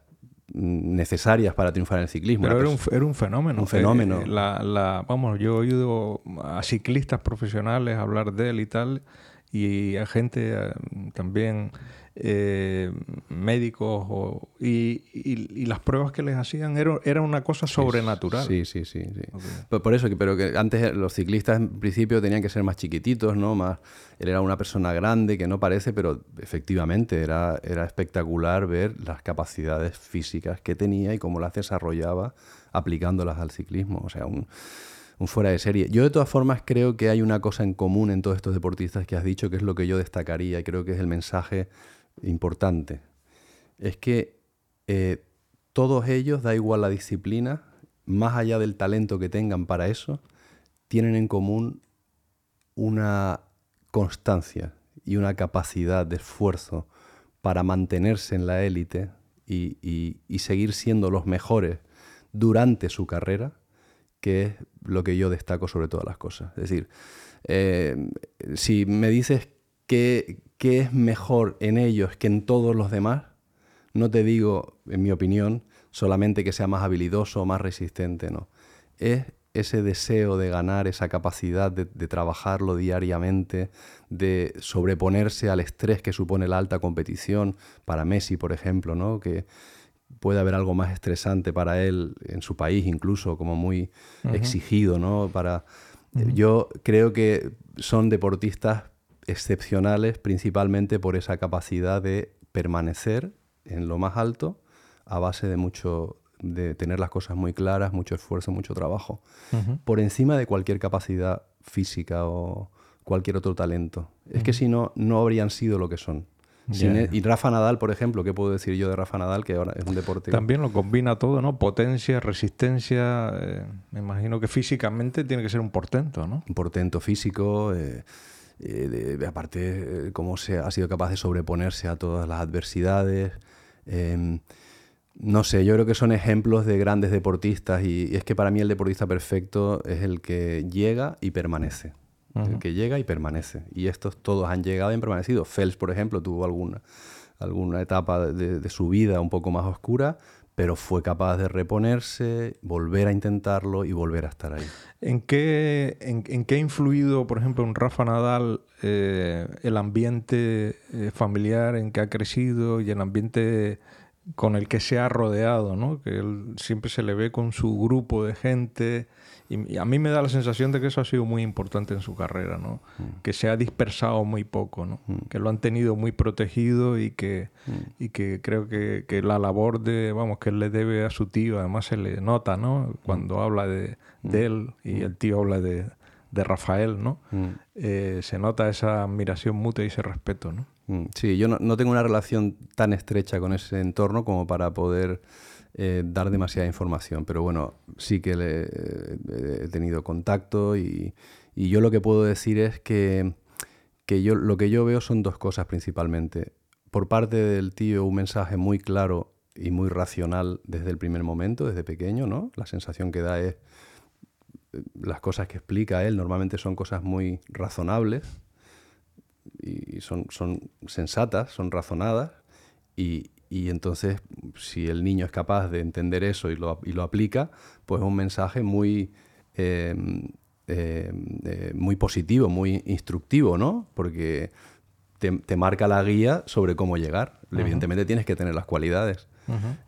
necesarias para triunfar en el ciclismo. Pero era un, era un fenómeno. Un fenómeno. Eh, la, la- vamos, yo he oído a ciclistas profesionales hablar de él y tal, y a gente eh, también, eh, médicos, o- y, y- y las pruebas que les hacían era, era una cosa sobrenatural. Sí, sí, sí. sí. Ok. Por, por eso, pero que antes los ciclistas en principio tenían que ser más chiquititos, ¿no? Más, él era una persona grande que no parece, pero efectivamente era, era espectacular ver las capacidades físicas que tenía y cómo las desarrollaba aplicándolas al ciclismo. O sea, un, un fuera de serie. Yo de todas formas creo que hay una cosa en común en todos estos deportistas que has dicho, que es lo que yo destacaría y creo que es el mensaje importante. Es que eh, todos ellos, da igual la disciplina, más allá del talento que tengan para eso, tienen en común una constancia y una capacidad de esfuerzo para mantenerse en la élite y, seguir siendo los mejores durante su carrera, que es lo que yo destaco sobre todas las cosas. Es decir, eh, si me dices qué, qué es mejor en ellos que en todos los demás, no te digo, en mi opinión, solamente que sea más habilidoso o más resistente, no. Es ese deseo de ganar, esa capacidad de, de trabajarlo diariamente, de sobreponerse al estrés que supone la alta competición, para Messi, por ejemplo, ¿no? que puede haber algo más estresante para él en su país, incluso como muy exigido, ¿no? Para, Yo creo que son deportistas excepcionales principalmente por esa capacidad de permanecer en lo más alto a base de mucho de tener las cosas muy claras, mucho esfuerzo, mucho trabajo, por encima de cualquier capacidad física o cualquier otro talento. Es que si no, no habrían sido lo que son. Él- y Rafa Nadal, por ejemplo, ¿qué puedo decir yo de Rafa Nadal? Que ahora es un deporte... También lo combina todo, ¿no? Potencia, resistencia. eh, me imagino que físicamente tiene que ser un portento, ¿no? un portento físico. eh, eh, aparte, cómo se ha sido capaz de sobreponerse a todas las adversidades. Em, no sé, yo creo que son ejemplos de grandes deportistas y, es que para mí el deportista perfecto es el que llega y permanece. El que llega y permanece. Y estos todos han llegado y han permanecido. Phelps, por ejemplo, tuvo alguna, alguna etapa de, su vida un poco más oscura, pero fue capaz de reponerse, volver a intentarlo y volver a estar ahí. ¿En qué, en, qué ha influido, por ejemplo, en Rafa Nadal eh, el ambiente eh, familiar en que ha crecido y el ambiente con el que se ha rodeado, ¿no? Que él siempre se le ve con su grupo de gente y, a mí me da la sensación de que eso ha sido muy importante en su carrera, ¿no? Mm. Que se ha dispersado muy poco, ¿no? Mm. Que lo han tenido muy protegido y que, mm. y que creo que, que, la labor de, vamos, que él le debe a su tío, además se le nota, ¿no? Cuando habla de, de él y el tío habla de, de Rafael, ¿no? Eh, se nota esa admiración mutua y ese respeto, ¿no? Mm, sí, yo no, tengo una relación tan estrecha con ese entorno como para poder eh, dar demasiada información, pero bueno, sí que he tenido contacto y, yo lo que puedo decir es que, yo, lo que yo veo son dos cosas principalmente. Por parte del tío, un mensaje muy claro y muy racional desde el primer momento, desde pequeño, ¿no? La sensación que da es eh, las cosas que explica él normalmente son cosas muy razonables y son, son sensatas, son razonadas, y, y, entonces si el niño es capaz de entender eso y lo, y lo aplica, pues es un mensaje muy, em, em, eh, muy positivo, muy instructivo, ¿no? Porque te, te, marca la guía sobre cómo llegar. Evidentemente tienes que tener las cualidades.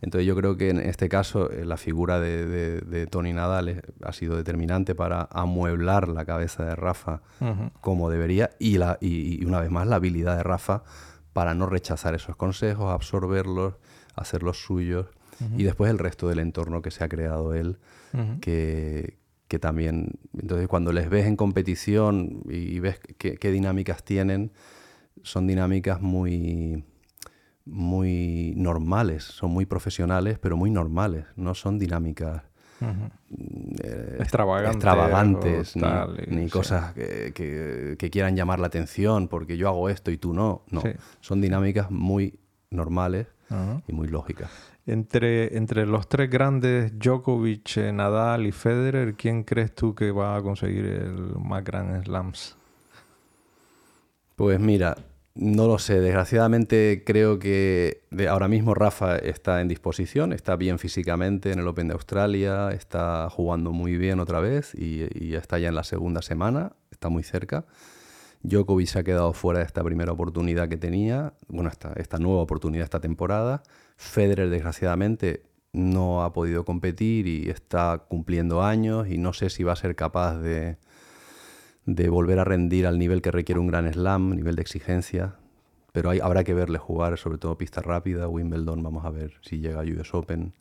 Entonces yo creo que en este caso eh, la figura de, Tony Nadal ha sido determinante para amueblar la cabeza de Rafa como debería y, la, y, una vez más la habilidad de Rafa para no rechazar esos consejos, absorberlos, hacerlos suyos y después el resto del entorno que se ha creado él, que, que, también, entonces cuando les ves en competición y, ves qué dinámicas tienen, son dinámicas muy muy normales, son muy profesionales, pero muy normales, no son dinámicas eh, extravagantes, extravagantes ni, cosas que, quieran llamar la atención porque yo hago esto y tú no. No, son dinámicas muy normales y muy lógicas. Entre, entre los tres grandes, Djokovic, eh, Nadal y Federer, ¿quién crees tú que va a conseguir el más gran slams? Pues mira, no lo sé, desgraciadamente creo que ahora mismo Rafa está en disposición, está bien físicamente en el Open de Australia, está jugando muy bien otra vez y, está ya en la segunda semana, está muy cerca. Djokovic se ha quedado fuera de esta primera oportunidad que tenía, bueno, esta, esta nueva oportunidad esta temporada. Federer desgraciadamente no ha podido competir y está cumpliendo años y no sé si va a ser capaz de, de volver a rendir al nivel que requiere un gran slam, nivel de exigencia. Pero hay, habrá que verle jugar, sobre todo pista rápida, Wimbledon, vamos a ver si llega a US Open.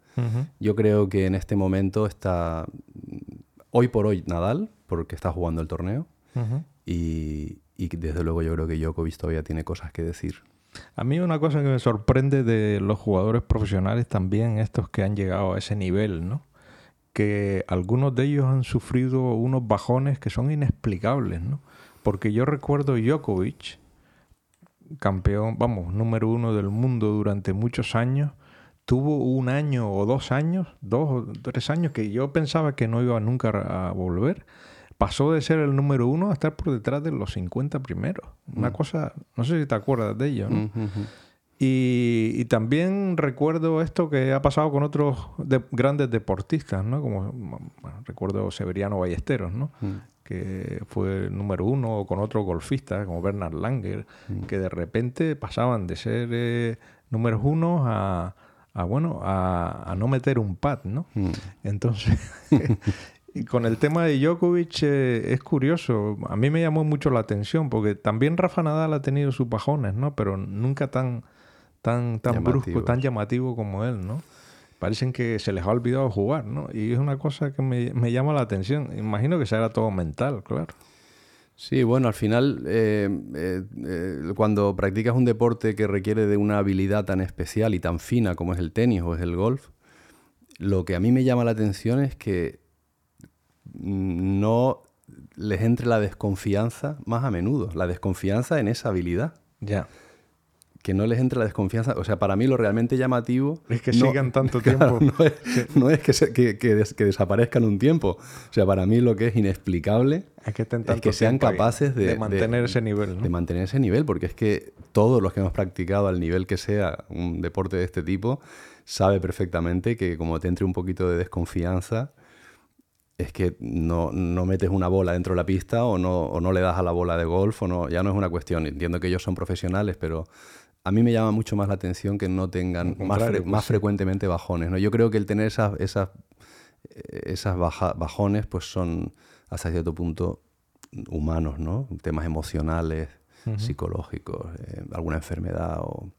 Yo creo que en este momento está, hoy por hoy, Nadal, porque está jugando el torneo. y, y, desde luego yo creo que Djokovic todavía tiene cosas que decir. A mí una cosa que me sorprende de los jugadores profesionales también, estos que han llegado a ese nivel, ¿no? Que algunos de ellos han sufrido unos bajones que son inexplicables, ¿no? Porque yo recuerdo Djokovic, campeón, vamos, número uno del mundo durante muchos años, tuvo un año o dos años, dos o tres años que yo pensaba que no iba nunca a volver. Pasó de ser el número uno a estar por detrás de los 50 primeros. Una mm. cosa, no sé si te acuerdas de ello, ¿no? Y, también recuerdo esto que ha pasado con otros grandes deportistas, ¿no? Como recuerdo Severiano Ballesteros, ¿no? Mm. Que fue el número uno, o con otros golfistas como Bernard Langer, mm. que de repente pasaban de ser eh, números uno a, bueno, a, no meter un pad, ¿no? Mm. Entonces, y con el tema de Djokovic eh, es curioso. A mí me llamó mucho la atención porque también Rafa Nadal ha tenido sus bajones, ¿no? Pero nunca tan tan, tan brusco, tan llamativo como él, ¿no? Parecen que se les ha olvidado jugar, ¿no? Y es una cosa que me, me llama la atención. Imagino que será todo mental, claro. Sí, bueno, al final, eh, eh, eh, cuando practicas un deporte que requiere de una habilidad tan especial y tan fina como es el tenis o es el golf, lo que a mí me llama la atención es que no les entre la desconfianza más a menudo, la desconfianza en esa habilidad. Ya. Que no les entre la desconfianza. O sea, para mí lo realmente llamativo. Es que sigan tanto tiempo. No es, que, que, desaparezcan un tiempo. O sea, para mí lo que es inexplicable es que, que sean capaces de, de, mantener ese nivel. De mantener ese nivel, porque es que todos los que hemos practicado al nivel que sea un deporte de este tipo, sabe perfectamente que como te entre un poquito de desconfianza, es que no, metes una bola dentro de la pista o no, o no le das a la bola de golf, o no, ya no es una cuestión. Entiendo que ellos son profesionales, pero a mí me llama mucho más la atención que no tengan más, pues más frecuentemente bajones. ¿no? Yo creo que el tener esas, esas, esas bajones pues son hasta cierto punto humanos, ¿no? temas emocionales, psicológicos, eh, alguna enfermedad o...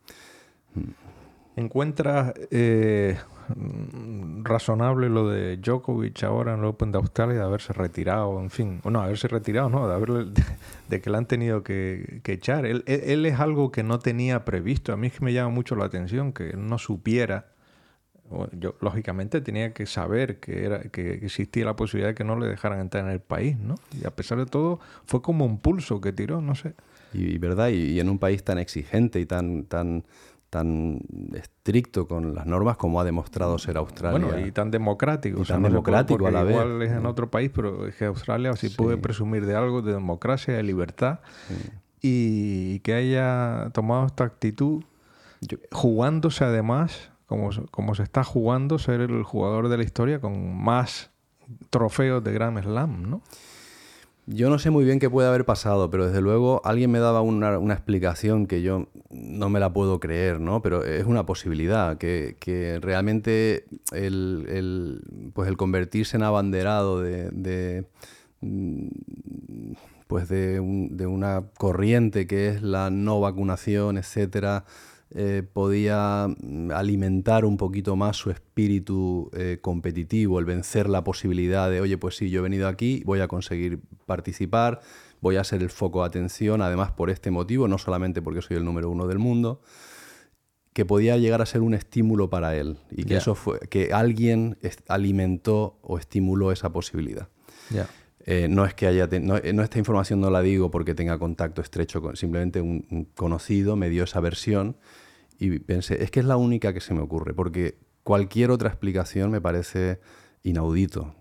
¿Encuentras eh, razonable lo de Djokovic ahora en el Open de Australia de haberse retirado, en fin, o no, haberse retirado, no, de, haber, de que le han tenido que, echar? Él, él, es algo que no tenía previsto. A mí es que me llama mucho la atención que él no supiera. Yo, lógicamente, tenía que saber que, era, que existía la posibilidad de que no le dejaran entrar en el país, ¿no? Y a pesar de todo, fue como un pulso que tiró, no sé. Y, verdad, y, y en un país tan exigente y tan, tan tan estricto con las normas como ha demostrado ser Australia. Bueno, y tan democrático. Y tan democrático a la vez. Igual es en otro país, pero es que Australia sí, puede presumir de algo, de democracia, de libertad, y que haya tomado esta actitud, jugándose además, como, como se está jugando, ser el jugador de la historia con más trofeos de Grand Slam, ¿no? Yo no sé muy bien qué puede haber pasado, pero desde luego alguien me daba una, explicación que yo no me la puedo creer, ¿no? Pero es una posibilidad, que, realmente el, pues el convertirse en abanderado de, mm, pues de, de, una corriente que es la no vacunación, etcétera, eh, podía mm, alimentar un poquito más su espíritu eh, competitivo, el vencer la posibilidad de, oye, pues sí, yo he venido aquí, voy a conseguir participar, voy a ser el foco de atención, además por este motivo, no solamente porque soy el número uno del mundo, que podía llegar a ser un estímulo para él y que eso fue que alguien alimentó o estimuló esa posibilidad. Eh, no es que haya no, esta información no la digo porque tenga contacto estrecho con simplemente un, conocido me dio esa versión y pensé es que es la única que se me ocurre porque cualquier otra explicación me parece inaudito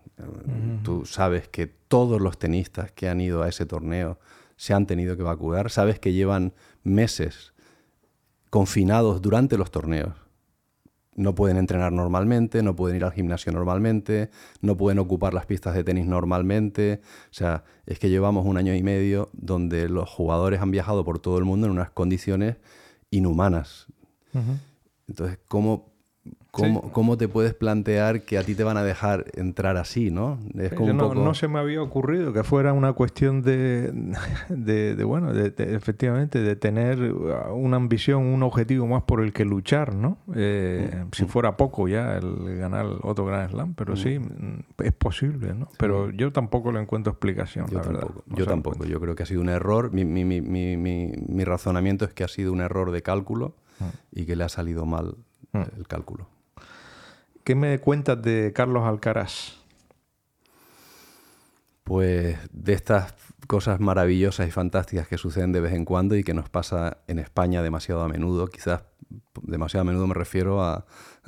Tú sabes que todos los tenistas que han ido a ese torneo se han tenido que vacunar. Sabes que llevan meses confinados durante los torneos. No pueden entrenar normalmente, no pueden ir al gimnasio normalmente, no pueden ocupar las pistas de tenis normalmente. O sea, es que llevamos un año y medio donde los jugadores han viajado por todo el mundo en unas condiciones inhumanas. Entonces, ¿cómo ¿Cómo, te puedes plantear que a ti te van a dejar entrar así, no? Es como no, se me había ocurrido que fuera una cuestión de, de, bueno, de, efectivamente, de tener una ambición, un objetivo más por el que luchar, ¿no? Eh, mm, si mm. fuera poco ya el ganar otro Gran Slam, pero mm. sí, es posible, ¿no? Pero yo tampoco le encuentro explicación, yo la tampoco, verdad. yo tampoco, yo creo que ha sido un error. Mi, mi, mi, mi, razonamiento es que ha sido un error de cálculo y que le ha salido mal el cálculo. ¿Qué me cuentas de Carlos Alcaraz? Pues de estas cosas maravillosas y fantásticas que suceden de vez en cuando y que nos pasa en España demasiado a menudo. Quizás demasiado a menudo me refiero a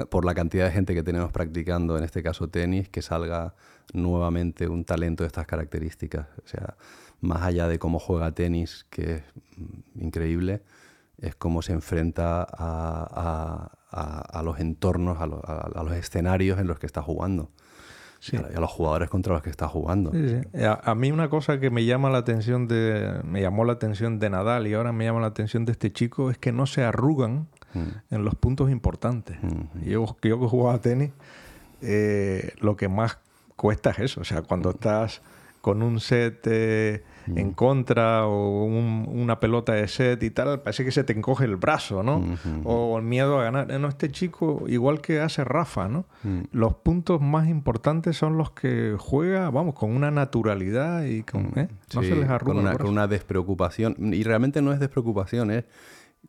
por la cantidad de gente que tenemos practicando, en este caso tenis, que salga nuevamente un talento de estas características. O sea, más allá de cómo juega tenis, que es increíble, es cómo se enfrenta a, a, los entornos, a, los escenarios en los que está jugando. y a los jugadores contra los que está jugando. A, mí una cosa que me llama la atención de, me llamó la atención de Nadal y ahora me llama la atención de este chico es que no se arrugan mm. en los puntos importantes. yo, que jugaba a tenis, eh, lo que más cuesta es eso. O sea, cuando estás con un set eh, en contra o una pelota de set y tal, parece que se te encoge el brazo, ¿no? O el miedo a ganar. No, este chico, igual que hace Rafa, ¿no? Mm. Los puntos más importantes son los que juega, vamos, con una naturalidad y con... Mm. ¿eh? No se les arruga. Con una, con una despreocupación. Y realmente no es despreocupación, es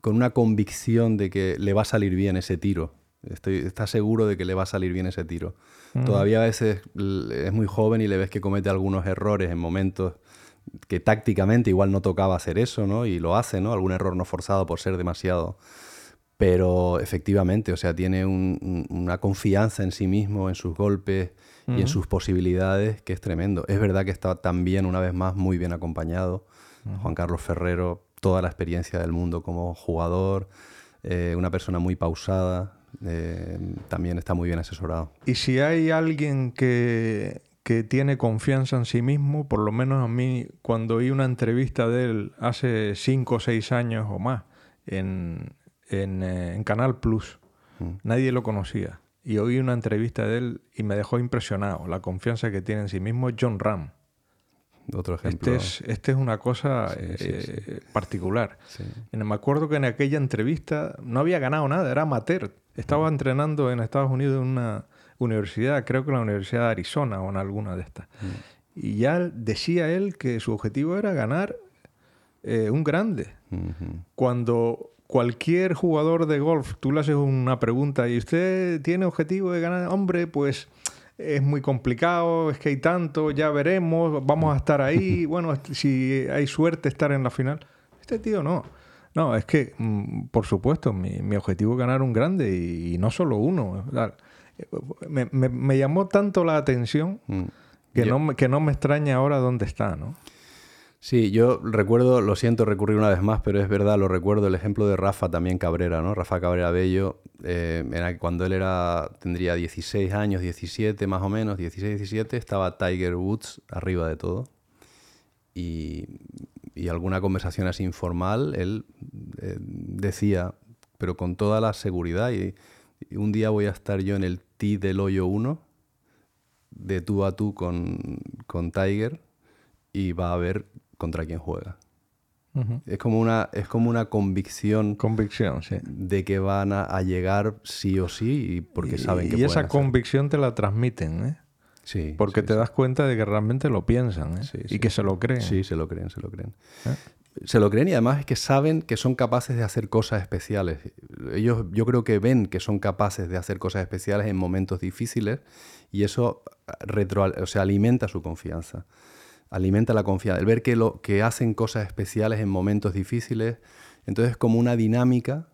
con una convicción de que le va a salir bien ese tiro. Estoy, está seguro de que le va a salir bien ese tiro. Todavía a veces es muy joven y le ves que comete algunos errores en momentos que tácticamente igual no tocaba hacer eso, ¿no? Y lo hace, ¿no? Algún error no forzado por ser demasiado. Pero efectivamente, o sea, tiene una confianza en sí mismo, en sus golpes y en sus posibilidades, que es tremendo. Es verdad que está también, una vez más, muy bien acompañado. Juan Carlos Ferrero, toda la experiencia del mundo como jugador, eh, una persona muy pausada, eh, también está muy bien asesorado. Y si hay alguien que, que tiene confianza en sí mismo, por lo menos a mí, cuando oí una entrevista de él hace cinco o seis años o más en, en, eh, Canal Plus, mm. nadie lo conocía. Y oí una entrevista de él y me dejó impresionado. La confianza que tiene en sí mismo John Ram. Otro ejemplo. Este es, este es una cosa eh, particular. Me acuerdo que en aquella entrevista no había ganado nada, era amateur. Estaba mm. entrenando en Estados Unidos en una universidad, creo que la Universidad de Arizona o en alguna de estas. Mm. Y ya decía él que su objetivo era ganar eh, un grande. Cuando cualquier jugador de golf, tú le haces una pregunta y usted tiene objetivo de ganar, hombre, pues es muy complicado, es que hay tanto, ya veremos, vamos a estar ahí, bueno, si hay suerte estar en la final. Este tío no. No, es que, mm, por supuesto, mi, objetivo es ganar un grande y, no solo uno me, llamó tanto la atención mm. que, no, que no me extraña ahora dónde está, ¿no? Sí, yo recuerdo, lo siento recurrir una vez más, pero es verdad, lo recuerdo, el ejemplo de Rafa también Cabrera, ¿no? Rafa Cabrera Bello, eh, cuando él era, tendría 16 años, 17 más o menos, 16, 17, estaba Tiger Woods arriba de todo. Y, y alguna conversación así informal, él eh, decía, pero con toda la seguridad, y, un día voy a estar yo en el tee del hoyo 1, de tú a tú con, con Tiger, y va a ver contra quién juega. es, como una, es como una convicción, convicción de que van a, llegar sí o sí y porque saben que Y esa convicción te la transmiten, ¿eh? Sí. Porque te das cuenta de que realmente lo piensan ¿eh? y que se lo creen. Sí, se lo creen, se lo creen. ¿Eh? Se lo creen y además es que saben que son capaces de hacer cosas especiales. Ellos yo creo que ven que son capaces de hacer cosas especiales en momentos difíciles y eso retro, o sea, alimenta su confianza alimenta la confianza. El ver que, lo, que hacen cosas especiales en momentos difíciles, entonces es como una dinámica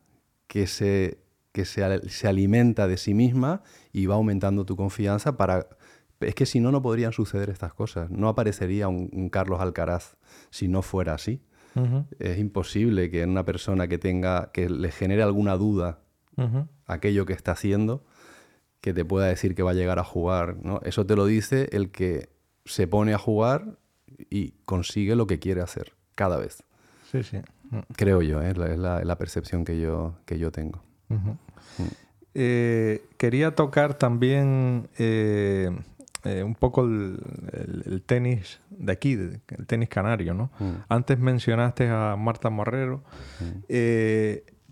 que, se, que se, se, alimenta de sí misma y va aumentando tu confianza para... Es que si no, no podrían suceder estas cosas. No aparecería un, Carlos Alcaraz si no fuera así. Es imposible que una persona que tenga, que le genere alguna duda aquello que está haciendo, que te pueda decir que va a llegar a jugar. ¿no? Eso te lo dice el que se pone a jugar y consigue lo que quiere hacer cada vez. Sí, sí. Creo yo, ¿eh? es la, percepción que yo, que yo tengo. Mm. Eh, quería tocar también eh, un poco el, tenis de aquí, el tenis canario, ¿no? Mm. Antes mencionaste a Marta Morrero. Mm.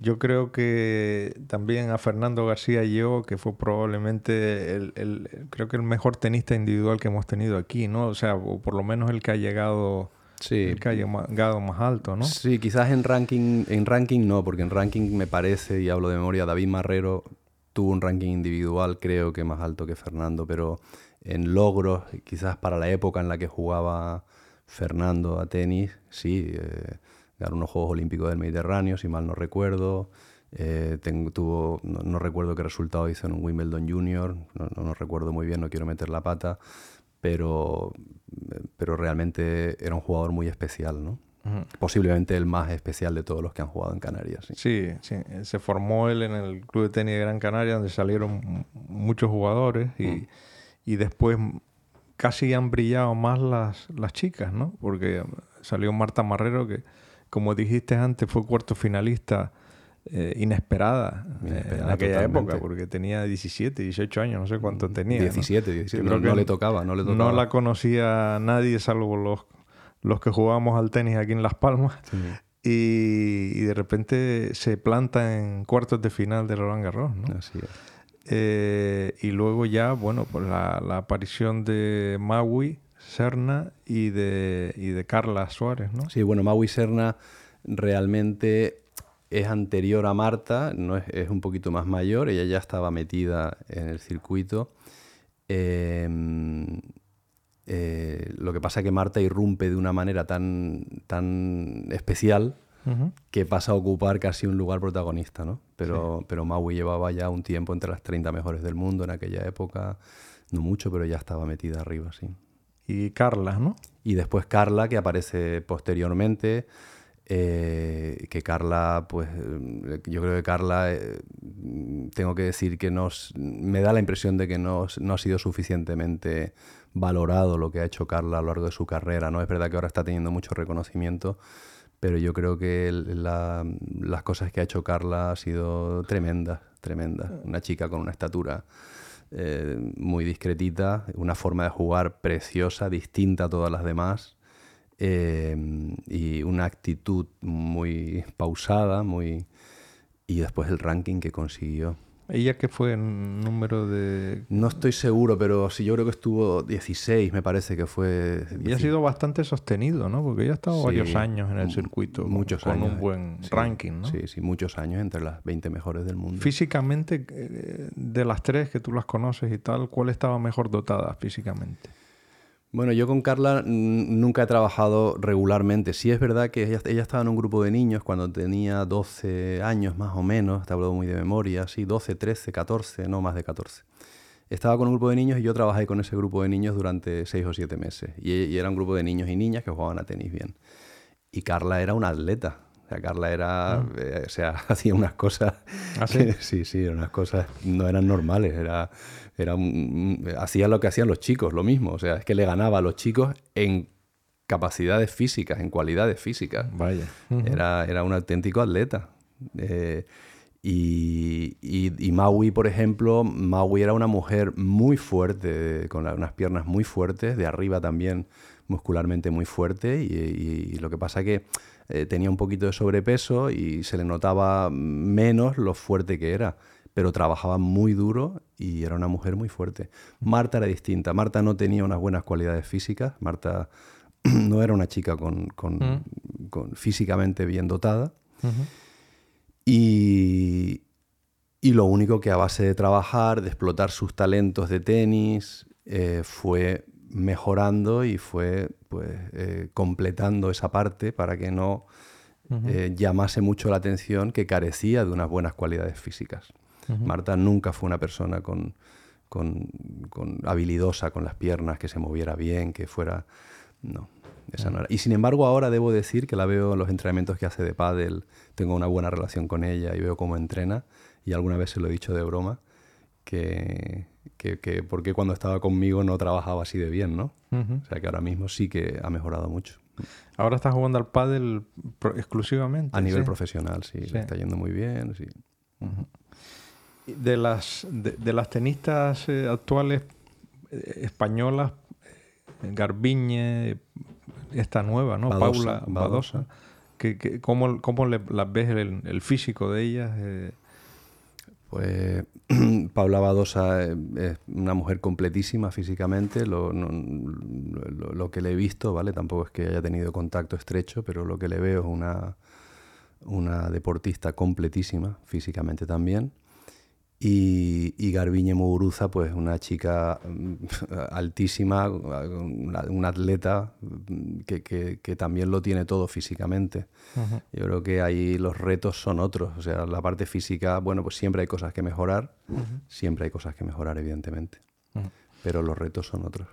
Yo creo que también a Fernando García y yo, que fue probablemente el, creo que el mejor tenista individual que hemos tenido aquí, ¿no? O sea, por lo menos el que ha llegado, sí. que ha llegado más alto, ¿no? Sí, quizás en ranking, en ranking no, porque en ranking me parece, y hablo de memoria, David Marrero tuvo un ranking individual, creo que más alto que Fernando, pero en logros, quizás para la época en la que jugaba Fernando a tenis, sí. Eh, ganó unos Juegos Olímpicos del Mediterráneo, si mal no recuerdo. Eh, tuvo, no, recuerdo qué resultado hizo en un Wimbledon Junior, no, no, recuerdo muy bien, no quiero meter la pata, pero, pero realmente era un jugador muy especial, ¿no? Posiblemente el más especial de todos los que han jugado en Canarias. Sí. sí, Se formó él en el Club de Tenis de Gran Canaria, donde salieron muchos jugadores y, y después casi han brillado más las, las chicas, ¿no? Porque salió Marta Marrero que como dijiste antes, fue cuarto finalista eh, inesperada, eh, en aquella época, porque tenía 17, 18 años, no sé cuánto tenía. 17, 17. No, le tocaba, no le tocaba. No la conocía nadie, salvo los, los que jugábamos al tenis aquí en Las Palmas. Y, de repente se planta en cuartos de final de Roland Garros, ¿no? Así es. Eh, y luego ya, bueno, pues la, aparición de Maui Serna y de, y de Carla Suárez, ¿no? Sí, bueno, Maui Serna realmente es anterior a Marta, no es, es, un poquito más mayor, ella ya estaba metida en el circuito. Em, eh, lo que pasa es que Marta irrumpe de una manera tan, tan especial que pasa a ocupar casi un lugar protagonista, ¿no? Pero, pero Maui llevaba ya un tiempo entre las 30 mejores del mundo en aquella época, no mucho, pero ya estaba metida arriba, sí. Y Carla, ¿no? Y después Carla, que aparece posteriormente, eh, que Carla, pues yo creo que Carla, eh, tengo que decir que nos, me da la impresión de que no, no, ha sido suficientemente valorado lo que ha hecho Carla a lo largo de su carrera. ¿no? Es verdad que ahora está teniendo mucho reconocimiento, pero yo creo que las cosas que ha hecho Carla ha sido tremendas, tremendas. Una chica con una estatura eh, muy discretita, una forma de jugar preciosa, distinta a todas las demás. Eh, y una actitud muy pausada, muy y después el ranking que consiguió. ¿Ella qué fue en número de...? No estoy seguro, pero sí, yo creo que estuvo 16, me parece que fue... Y ha sido bastante sostenido, ¿no? Porque ella ha estado varios años en el circuito muchos con, años, un buen ranking, ¿no? Sí, sí, muchos años entre las 20 mejores del mundo. Físicamente, eh, de las tres que tú las conoces y tal, ¿cuál estaba mejor dotada físicamente? Bueno, yo con Carla nunca he trabajado regularmente. Sí es verdad que ella, estaba en un grupo de niños cuando tenía 12 años más o menos, te hablo muy de memoria, sí, 12, 13, 14, no más de 14. Estaba con un grupo de niños y yo trabajé con ese grupo de niños durante 6 o 7 meses. Y, era un grupo de niños y niñas que jugaban a tenis bien. Y Carla era una atleta. O sea, Carla era, ah. eh, o sea, hacía unas cosas, ¿Ah, sí? sí, sí, unas cosas no eran normales, era era hacía lo que hacían los chicos, lo mismo. O sea, es que le ganaba a los chicos en capacidades físicas, en cualidades físicas. Vaya. era, era un auténtico atleta. Eh, y, y, Maui, por ejemplo, Maui era una mujer muy fuerte, con unas piernas muy fuertes, de arriba también muscularmente muy fuerte. Y, lo que pasa que eh, tenía un poquito de sobrepeso y se le notaba menos lo fuerte que era pero trabajaba muy duro y era una mujer muy fuerte. Marta era distinta. Marta no tenía unas buenas cualidades físicas. Marta no era una chica con, mm. físicamente bien dotada. y, y, lo único que a base de trabajar, de explotar sus talentos de tenis, eh, fue mejorando y fue pues, eh, completando esa parte para que no eh, llamase mucho la atención que carecía de unas buenas cualidades físicas. Marta nunca fue una persona con, con, habilidosa con las piernas, que se moviera bien, que fuera... No, esa no era. Y sin embargo ahora debo decir que la veo en los entrenamientos que hace de pádel, tengo una buena relación con ella y veo cómo entrena y alguna vez se lo he dicho de broma que, que, que porque cuando estaba conmigo no trabajaba así de bien, ¿no? O sea que ahora mismo sí que ha mejorado mucho. Ahora está jugando al pádel exclusivamente. A nivel profesional, sí, le está yendo muy bien, sí de las, de, las tenistas eh, actuales eh, españolas, eh, Garbiñe, esta nueva, ¿no? Paula Badosa. Que, ¿Cómo, cómo las ves el, físico de ellas? Pues Paula Badosa es una mujer completísima físicamente, lo, lo, que le he visto, ¿vale? Tampoco es que haya tenido contacto estrecho, pero lo que le veo es una, una deportista completísima físicamente también. Y, y Garbiñe Muguruza, pues una chica mm, altísima, un atleta mm, que, que, también lo tiene todo físicamente. Yo creo que ahí los retos son otros. O sea, la parte física, bueno, pues siempre hay cosas que mejorar, siempre hay cosas que mejorar, evidentemente. Pero los retos son otros.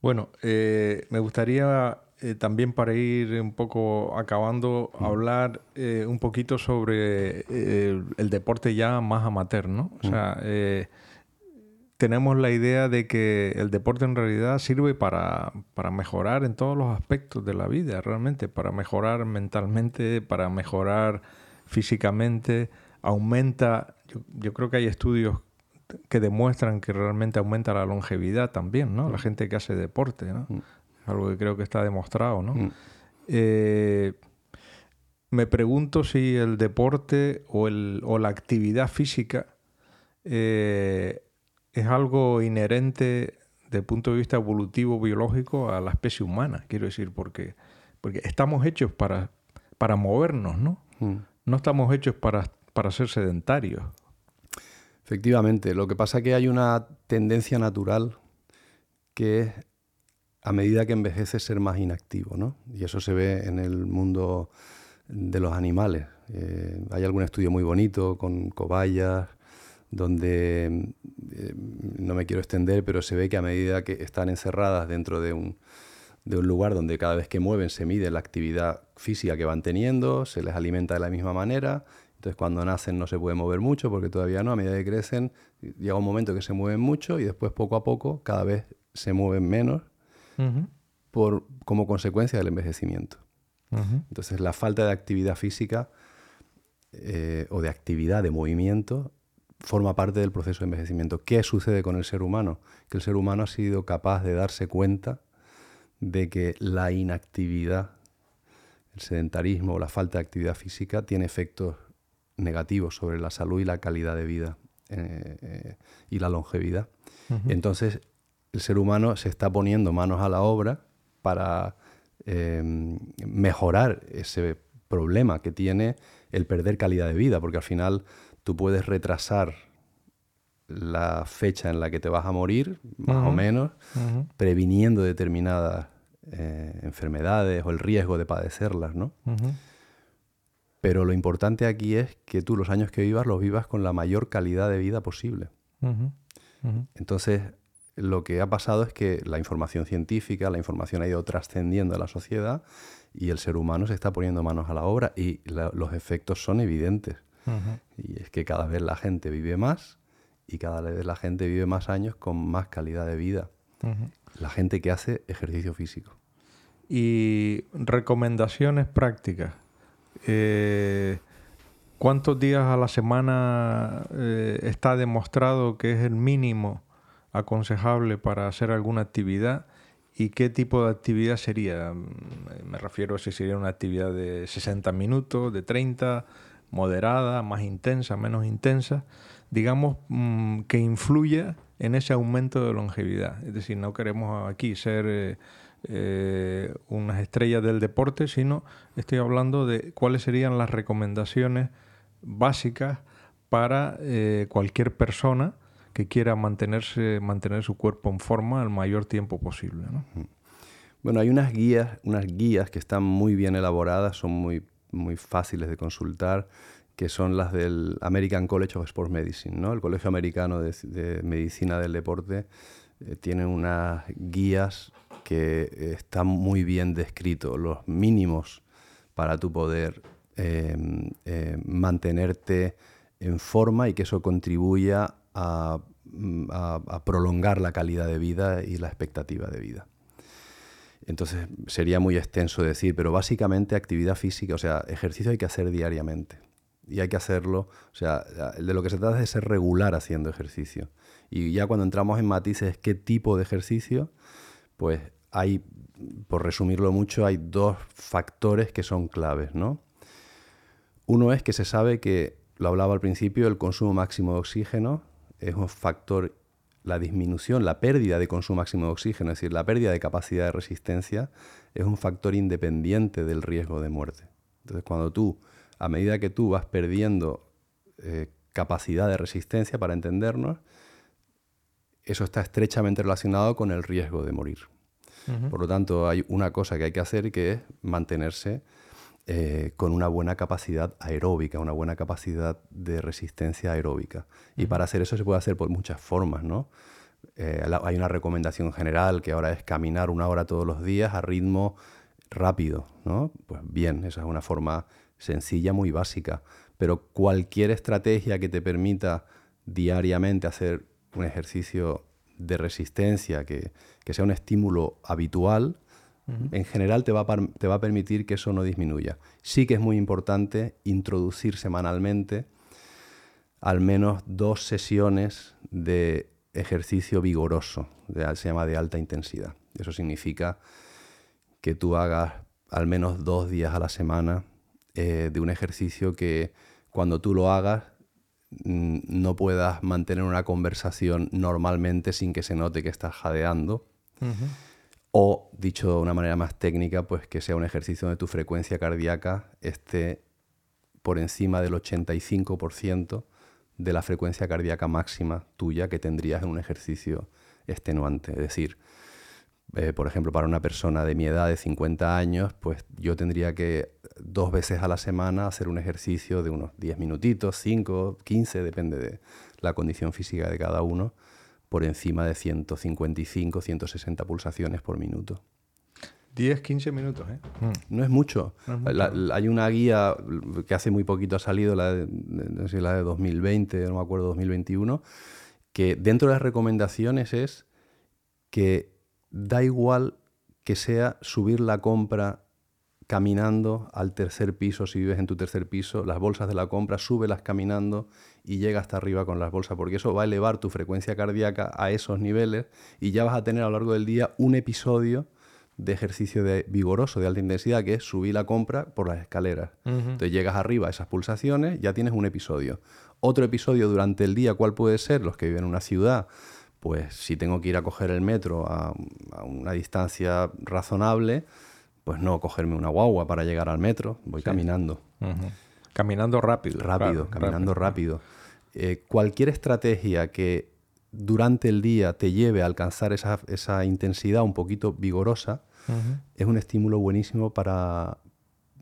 Bueno, eh, me gustaría eh, también para ir un poco acabando, hablar eh, un poquito sobre eh, el deporte ya más amateur, ¿no? O sea, tenemos la idea de que el deporte en realidad sirve para, mejorar en todos los aspectos de la vida, realmente, para mejorar mentalmente, para mejorar físicamente, aumenta, yo, creo que hay estudios que demuestran que realmente aumenta la longevidad también, ¿no? La gente que hace deporte, ¿no? Algo que creo que está demostrado, ¿no? Mm. Eh, me pregunto si el deporte o, el, o la actividad física eh, es algo inherente desde el punto de vista evolutivo, biológico, a la especie humana, quiero decir, porque, porque estamos hechos para, para movernos, ¿no? Mm. no estamos hechos para, para ser sedentarios. Efectivamente, lo que pasa es que hay una tendencia natural que es a medida que envejece ser más inactivo, ¿no? Y eso se ve en el mundo de los animales. Eh, hay algún estudio muy bonito con cobayas, donde eh, no me quiero extender, pero se ve que a medida que están encerradas dentro de un, de un lugar donde cada vez que mueven se mide la actividad física que van teniendo, se les alimenta de la misma manera. Entonces cuando nacen no se puede mover mucho porque todavía no, a medida que crecen llega un momento que se mueven mucho y después poco a poco cada vez se mueven menos por, como consecuencia del envejecimiento. Entonces la falta de actividad física eh, o de actividad de movimiento forma parte del proceso de envejecimiento. ¿Qué sucede con el ser humano? Que el ser humano ha sido capaz de darse cuenta de que la inactividad, el sedentarismo o la falta de actividad física tiene efectos negativos sobre la salud y la calidad de vida eh, eh, y la longevidad. Entonces, el ser humano se está poniendo manos a la obra para em, mejorar ese problema que tiene el perder calidad de vida, porque al final tú puedes retrasar la fecha en la que te vas a morir, más o menos, previniendo determinadas eh, enfermedades o el riesgo de padecerlas, ¿no? Pero lo importante aquí es que tú los años que vivas los vivas con la mayor calidad de vida posible. Entonces, lo que ha pasado es que la información científica, la información ha ido trascendiendo a la sociedad y el ser humano se está poniendo manos a la obra y los efectos son evidentes. Y es que cada vez la gente vive más y cada vez la gente vive más años con más calidad de vida. La gente que hace ejercicio físico. Y recomendaciones prácticas. Eh, ¿Cuántos días a la semana eh, está demostrado que es el mínimo aconsejable para hacer alguna actividad? ¿Y qué tipo de actividad sería? Mm, me refiero a si sería una actividad de 60 minutos, de 30, moderada, más intensa, menos intensa, digamos, mm, que influya en ese aumento de longevidad. Es decir, no queremos aquí ser eh, eh, unas estrellas del deporte, sino estoy hablando de cuáles serían las recomendaciones básicas para eh, cualquier persona que quiera mantenerse, mantener su cuerpo en forma el mayor tiempo posible. Bueno, hay unas guías, unas guías que están muy bien elaboradas, son muy muy fáciles de consultar, que son las del American College of Sports Medicine, ¿no? El Colegio Americano de, Medicina del Deporte eh, tiene unas guías que están muy bien descritos, los mínimos para tu poder em, em, mantenerte en forma y que eso contribuya a prolongar la calidad de vida y la expectativa de vida. Entonces sería muy extenso decir, pero básicamente actividad física, o sea, ejercicio hay que hacer diariamente. Y hay que hacerlo, o sea, de lo que se trata es de ser regular haciendo ejercicio. Y ya cuando entramos en matices, ¿qué tipo de ejercicio? Pues hay, por resumirlo mucho, hay dos factores que son claves, ¿no? Uno es que se sabe que, lo hablaba al principio, el consumo máximo de oxígeno es un factor la disminución, la pérdida de consumo máximo de oxígeno, es decir, la pérdida de capacidad de resistencia, es un factor independiente del riesgo de muerte. Entonces, cuando tú, a medida que tú vas perdiendo eh, capacidad de resistencia, para entendernos, eso está estrechamente relacionado con el riesgo de morir. Por lo tanto, hay una cosa que hay que hacer que es mantenerse eh, con una buena capacidad aeróbica, una buena capacidad de resistencia aeróbica. Y para hacer eso se puede hacer por muchas formas, ¿no? Eh, hay una recomendación general que ahora es caminar una hora todos los días a ritmo rápido, ¿no? Pues bien, esa es una forma sencilla, muy básica. Pero cualquier estrategia que te permita diariamente hacer un ejercicio de resistencia, que, que sea un estímulo habitual, en general te va, a, te va a permitir que eso no disminuya. Sí que es muy importante introducir semanalmente al menos dos sesiones de ejercicio vigoroso, se llama de alta intensidad. Eso significa que tú hagas al menos dos días a la semana eh, de un ejercicio que cuando tú lo hagas mm, no puedas mantener una conversación normalmente sin que se note que estás jadeando. O, dicho de una manera más técnica, pues que sea un ejercicio donde tu frecuencia cardíaca esté por encima del 85% de la frecuencia cardíaca máxima tuya que tendrías en un ejercicio extenuante. Es decir, eh, por ejemplo, para una persona de mi edad de 50 años, pues yo tendría que dos veces a la semana hacer un ejercicio de unos 10 minutitos, 5, 15, depende de la condición física de cada uno, por encima de 155, 160 pulsaciones por minuto. 10, 15 minutos, ¿eh? No es mucho. hay una guía que hace muy poquito ha salido, la de, la de 2020, no me acuerdo, 2021, que dentro de las recomendaciones es que da igual que sea subir la compra caminando al tercer piso, si vives en tu tercer piso, las bolsas de la compra, súbelas caminando y llega hasta arriba con las bolsas, porque eso va a elevar tu frecuencia cardíaca a esos niveles y ya vas a tener a lo largo del día un episodio de ejercicio de vigoroso, de alta intensidad, que es subir la compra por las escaleras. Entonces llegas arriba a esas pulsaciones, ya tienes un episodio. Otro episodio durante el día, ¿cuál puede ser? Los que viven en una ciudad, pues si tengo que ir a coger el metro a, una distancia razonable, pues no cogerme una guagua para llegar al metro, voy caminando. Caminando rápido. Rápido, caminando rápido. Eh, cualquier estrategia que durante el día te lleve a alcanzar esa, esa intensidad un poquito vigorosa, es un estímulo buenísimo para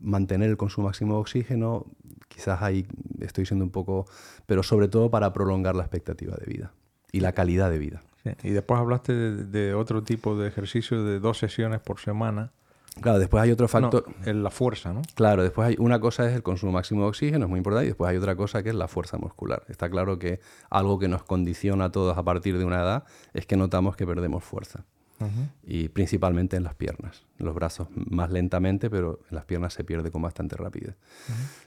mantener el consumo máximo de oxígeno, quizás ahí estoy siendo un poco, pero sobre todo para prolongar la expectativa de vida y la calidad de vida. Y después hablaste de, otro tipo de ejercicio de dos sesiones por semana. Claro, después hay otro factor. en la fuerza, ¿no? Claro, después hay una cosa es el consumo máximo de oxígeno, es muy importante, y después hay otra cosa que es la fuerza muscular. Está claro que algo que nos condiciona a todos a partir de una edad es que notamos que perdemos fuerza. Y principalmente en las piernas. En los brazos más lentamente, pero en las piernas se pierde con bastante rapidez.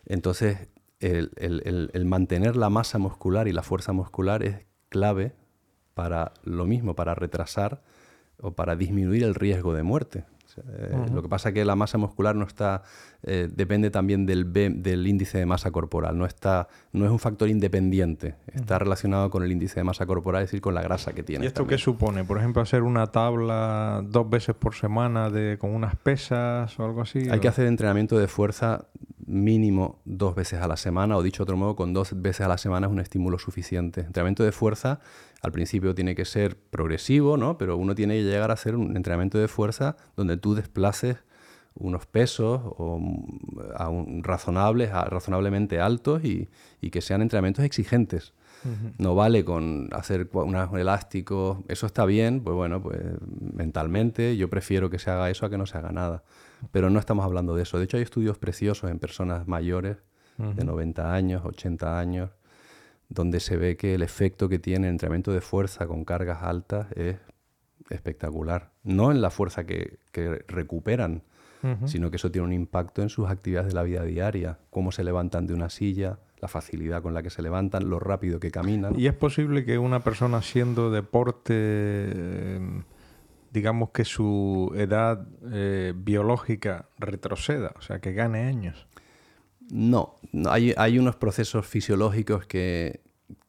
Entonces, el mantener la masa muscular y la fuerza muscular es clave para lo mismo, para retrasar o para disminuir el riesgo de muerte. Eh, lo que pasa es que la masa muscular no está, eh, depende también del, del índice de masa corporal, no, está, no es un factor independiente, está relacionado con el índice de masa corporal, es decir, con la grasa que tiene. ¿Y esto qué supone? Por ejemplo, hacer una tabla dos veces por semana de, con unas pesas o algo así. Hay que hacer entrenamiento de fuerza mínimo dos veces a la semana, o dicho de otro modo, con dos veces a la semana es un estímulo suficiente. Entrenamiento de fuerza al principio tiene que ser progresivo, ¿no? Pero uno tiene que llegar a hacer un entrenamiento de fuerza donde tú desplaces unos pesos o, a razonables, razonablemente altos y, que sean entrenamientos exigentes. No vale con hacer unos elásticos, eso está bien, pues bueno, pues mentalmente yo prefiero que se haga eso a que no se haga nada. Pero no estamos hablando de eso. De hecho hay estudios preciosos en personas mayores de 90 años, 80 años, donde se ve que el efecto que tiene el entrenamiento de fuerza con cargas altas es espectacular. No en la fuerza que, recuperan, sino que eso tiene un impacto en sus actividades de la vida diaria, cómo se levantan de una silla, la facilidad con la que se levantan, lo rápido que caminan. ¿Y es posible que una persona haciendo deporte, eh, digamos que su edad eh, biológica retroceda, o sea, que gane años? No, hay, hay, unos procesos fisiológicos que,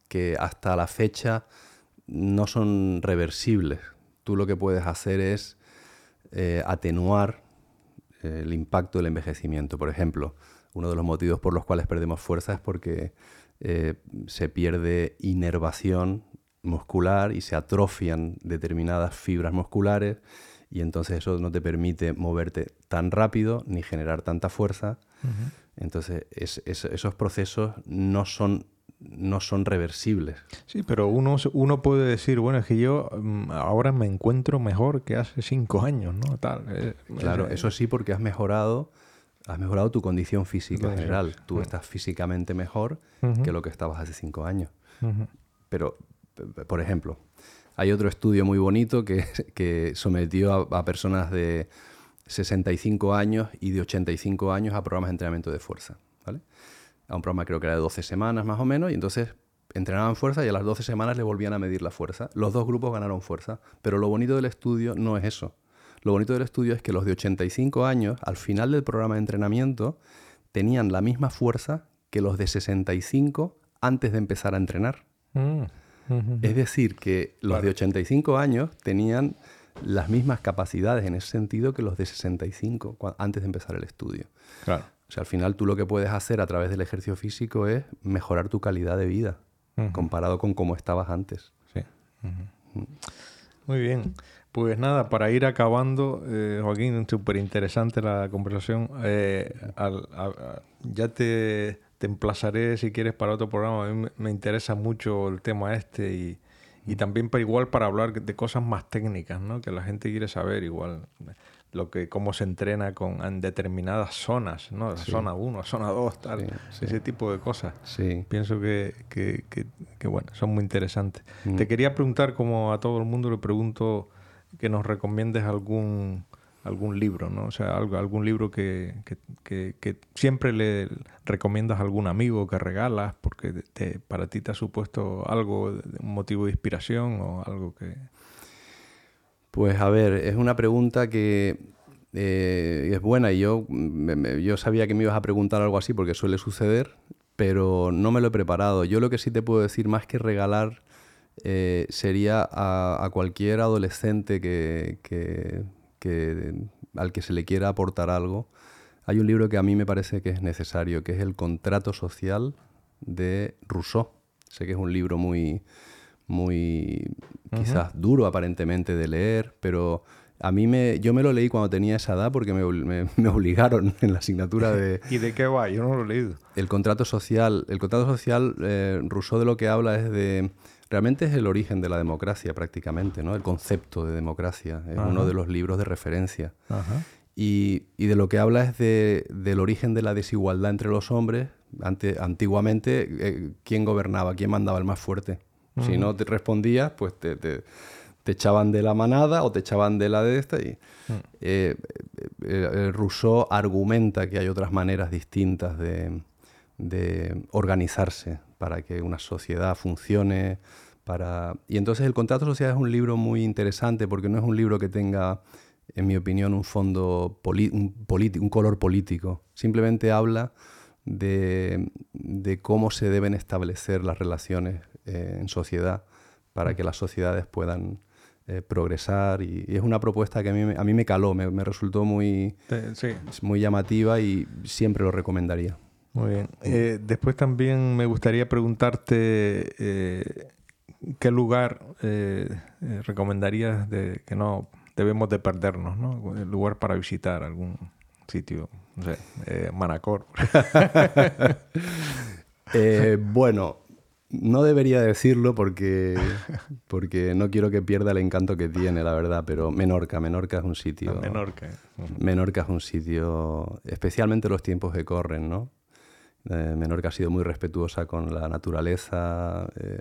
que, hasta la fecha no son reversibles. Tú lo que puedes hacer es eh, atenuar el impacto del envejecimiento. Por ejemplo, uno de los motivos por los cuales perdemos fuerza es porque eh, se pierde inervación muscular y se atrofian determinadas fibras musculares y entonces eso no te permite moverte tan rápido ni generar tanta fuerza. Entonces, esos procesos no son, no son reversibles. Sí, pero uno, uno puede decir, bueno, es que yo mm, ahora me encuentro mejor que hace cinco años, ¿no? Tal, eh, claro, eh, eso sí, porque has mejorado, has mejorado tu condición física en general. Tú estás físicamente mejor que lo que estabas hace cinco años. Pero, por ejemplo, hay otro estudio muy bonito que, que sometió a personas de 65 años y de 85 años a programas de entrenamiento de fuerza. ¿vale? A un programa creo que era de 12 semanas más o menos, y entonces entrenaban fuerza y a las 12 semanas le volvían a medir la fuerza. Los dos grupos ganaron fuerza, pero lo bonito del estudio no es eso. Lo bonito del estudio es que los de 85 años, al final del programa de entrenamiento, tenían la misma fuerza que los de 65 antes de empezar a entrenar. Mm, es decir, que los de 85 años tenían las mismas capacidades en ese sentido que los de 65 antes de empezar el estudio. O sea, al final tú lo que puedes hacer a través del ejercicio físico es mejorar tu calidad de vida comparado con cómo estabas antes. Sí. Muy bien. Pues nada, para ir acabando, eh, Joaquín, súper interesante la conversación. Eh, ya te, te, emplazaré si quieres para otro programa. A mí me, interesa mucho el tema este y, y también para igual para hablar de cosas más técnicas, ¿no? Que la gente quiere saber igual lo que cómo se entrena con en determinadas zonas, ¿no? Zona 1, zona 2, tal, ese tipo de cosas. Sí. Pienso que, que, que, bueno, son muy interesantes. Mm. Te quería preguntar, como a todo el mundo le pregunto, que nos recomiendes algún algún libro, ¿no? O sea, algo, algún libro que, que, que, siempre le recomiendas a algún amigo que regalas porque te, para ti te ha supuesto algo, un motivo de inspiración o algo que... Pues a ver, es una pregunta que eh, es buena y yo, yo sabía que me ibas a preguntar algo así porque suele suceder, pero no me lo he preparado. Yo lo que sí te puedo decir más que regalar eh, sería a, cualquier adolescente que, que, al que se le quiera aportar algo. Hay un libro que a mí me parece que es necesario, que es El contrato social de Rousseau. Sé que es un libro muy, muy quizás duro aparentemente de leer, pero a mí me, yo me lo leí cuando tenía esa edad porque me, me, obligaron en la asignatura de... ¿Y de qué va? Yo no lo he leído. El contrato social. El contrato social, eh, Rousseau de lo que habla es de... Realmente es el origen de la democracia prácticamente, ¿no? El concepto de democracia. Es uno de los libros de referencia. Y, y, de lo que habla es de, del origen de la desigualdad entre los hombres. Ante, antiguamente, eh, ¿quién gobernaba? ¿Quién mandaba el más fuerte? Si no te respondías, pues te, te, echaban de la manada o te echaban de la de esta. Y, mm. eh, eh, Rousseau argumenta que hay otras maneras distintas de, de, organizarse para que una sociedad funcione. Para... Y entonces el contrato social es un libro muy interesante porque no es un libro que tenga, en mi opinión, un fondo, un, un color político. Simplemente habla de, de, cómo se deben establecer las relaciones eh, en sociedad para que las sociedades puedan eh, progresar y, es una propuesta que a mí, a mí me caló, me, resultó muy, muy llamativa y siempre lo recomendaría. Muy bien. Eh, después también me gustaría preguntarte qué lugar recomendarías de que no debemos de perdernos, ¿no? El lugar para visitar algún sitio, no sé, Manacor. bueno, no debería decirlo porque, porque no quiero que pierda el encanto que tiene, la verdad, pero Menorca, Menorca es un sitio... Menorca. Menorca es un sitio, especialmente los tiempos que corren, ¿no? Eh, Menorca ha sido muy respetuosa con la naturaleza, eh,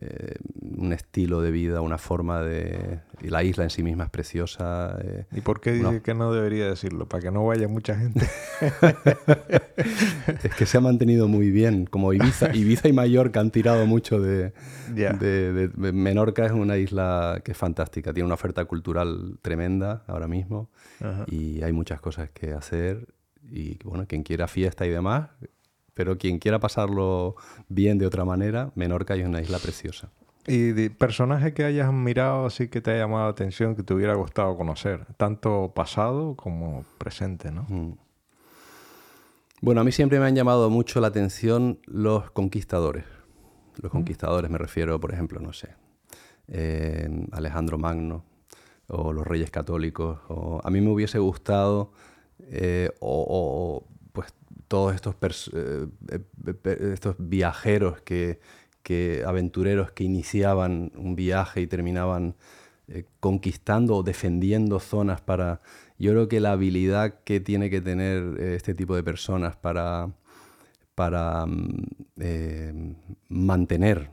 eh, un estilo de vida, una forma de... Y la isla en sí misma es preciosa. Eh, ¿Y por qué dice que no debería decirlo? Para que no vaya mucha gente. es que se ha mantenido muy bien, como Ibiza, Ibiza y Mallorca han tirado mucho de, de, Menorca es una isla que es fantástica, tiene una oferta cultural tremenda ahora mismo y hay muchas cosas que hacer y bueno, quien quiera fiesta y demás, pero quien quiera pasarlo bien de otra manera, Menorca es una isla preciosa. ¿Y de personaje que hayas mirado así que te haya llamado la atención, que te hubiera gustado conocer, tanto pasado como presente, ¿no? Mm. Bueno, a mí siempre me han llamado mucho la atención los conquistadores. Los mm. conquistadores me refiero, por ejemplo, no sé, eh, Alejandro Magno o los reyes católicos. O, a mí me hubiese gustado eh, o todos estos, eh, eh, estos viajeros, que, aventureros que iniciaban un viaje y terminaban eh, conquistando o defendiendo zonas para... Yo creo que la habilidad que tiene que tener este tipo de personas para, para mm, mantener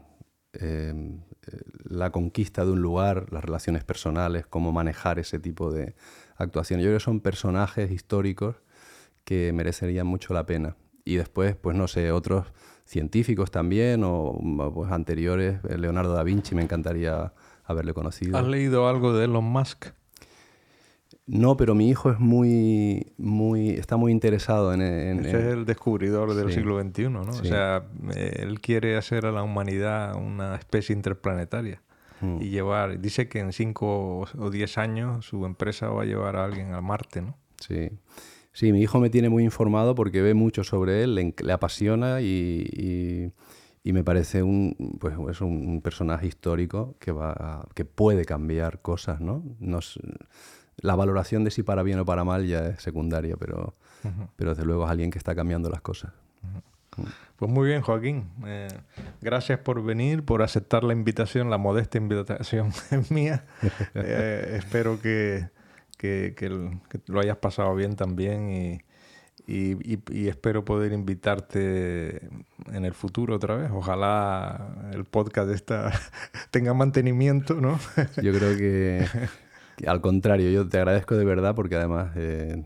la conquista de un lugar, las relaciones personales, cómo manejar ese tipo de actuaciones. Yo creo que son personajes históricos que merecerían mucho la pena. Y después, pues no sé, otros científicos también o pues, anteriores, eh, Leonardo da Vinci, me encantaría haberle conocido. ¿Has leído algo de Elon Musk? No, pero mi hijo es muy, muy, está muy interesado en... en es el descubridor del siglo XXI, ¿no? O sea, él quiere hacer a la humanidad una especie interplanetaria mm. y llevar, dice que en 5 o 10 años su empresa va a llevar a alguien a Marte, ¿no? Sí. Sí, mi hijo me tiene muy informado porque ve mucho sobre él, le, apasiona y, me parece un, pues, es un, personaje histórico que, va que puede cambiar cosas, ¿no? la valoración de si para bien o para mal ya es secundaria, pero, pero desde luego es alguien que está cambiando las cosas. Pues muy bien, Joaquín. Eh, gracias por venir, por aceptar la invitación, la modesta invitación mía. Eh, espero que, lo hayas pasado bien también y, espero poder invitarte en el futuro otra vez. Ojalá el podcast esta tenga mantenimiento, ¿no? Yo creo que, al contrario, yo te agradezco de verdad porque además... Eh,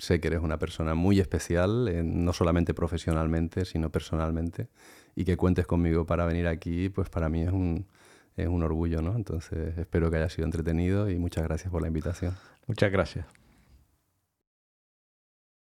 sé que eres una persona muy especial, eh, no solamente profesionalmente, sino personalmente, y que cuentes conmigo para venir aquí, pues para mí es un, es un orgullo, ¿no? Entonces espero que haya sido entretenido y muchas gracias por la invitación. Muchas gracias.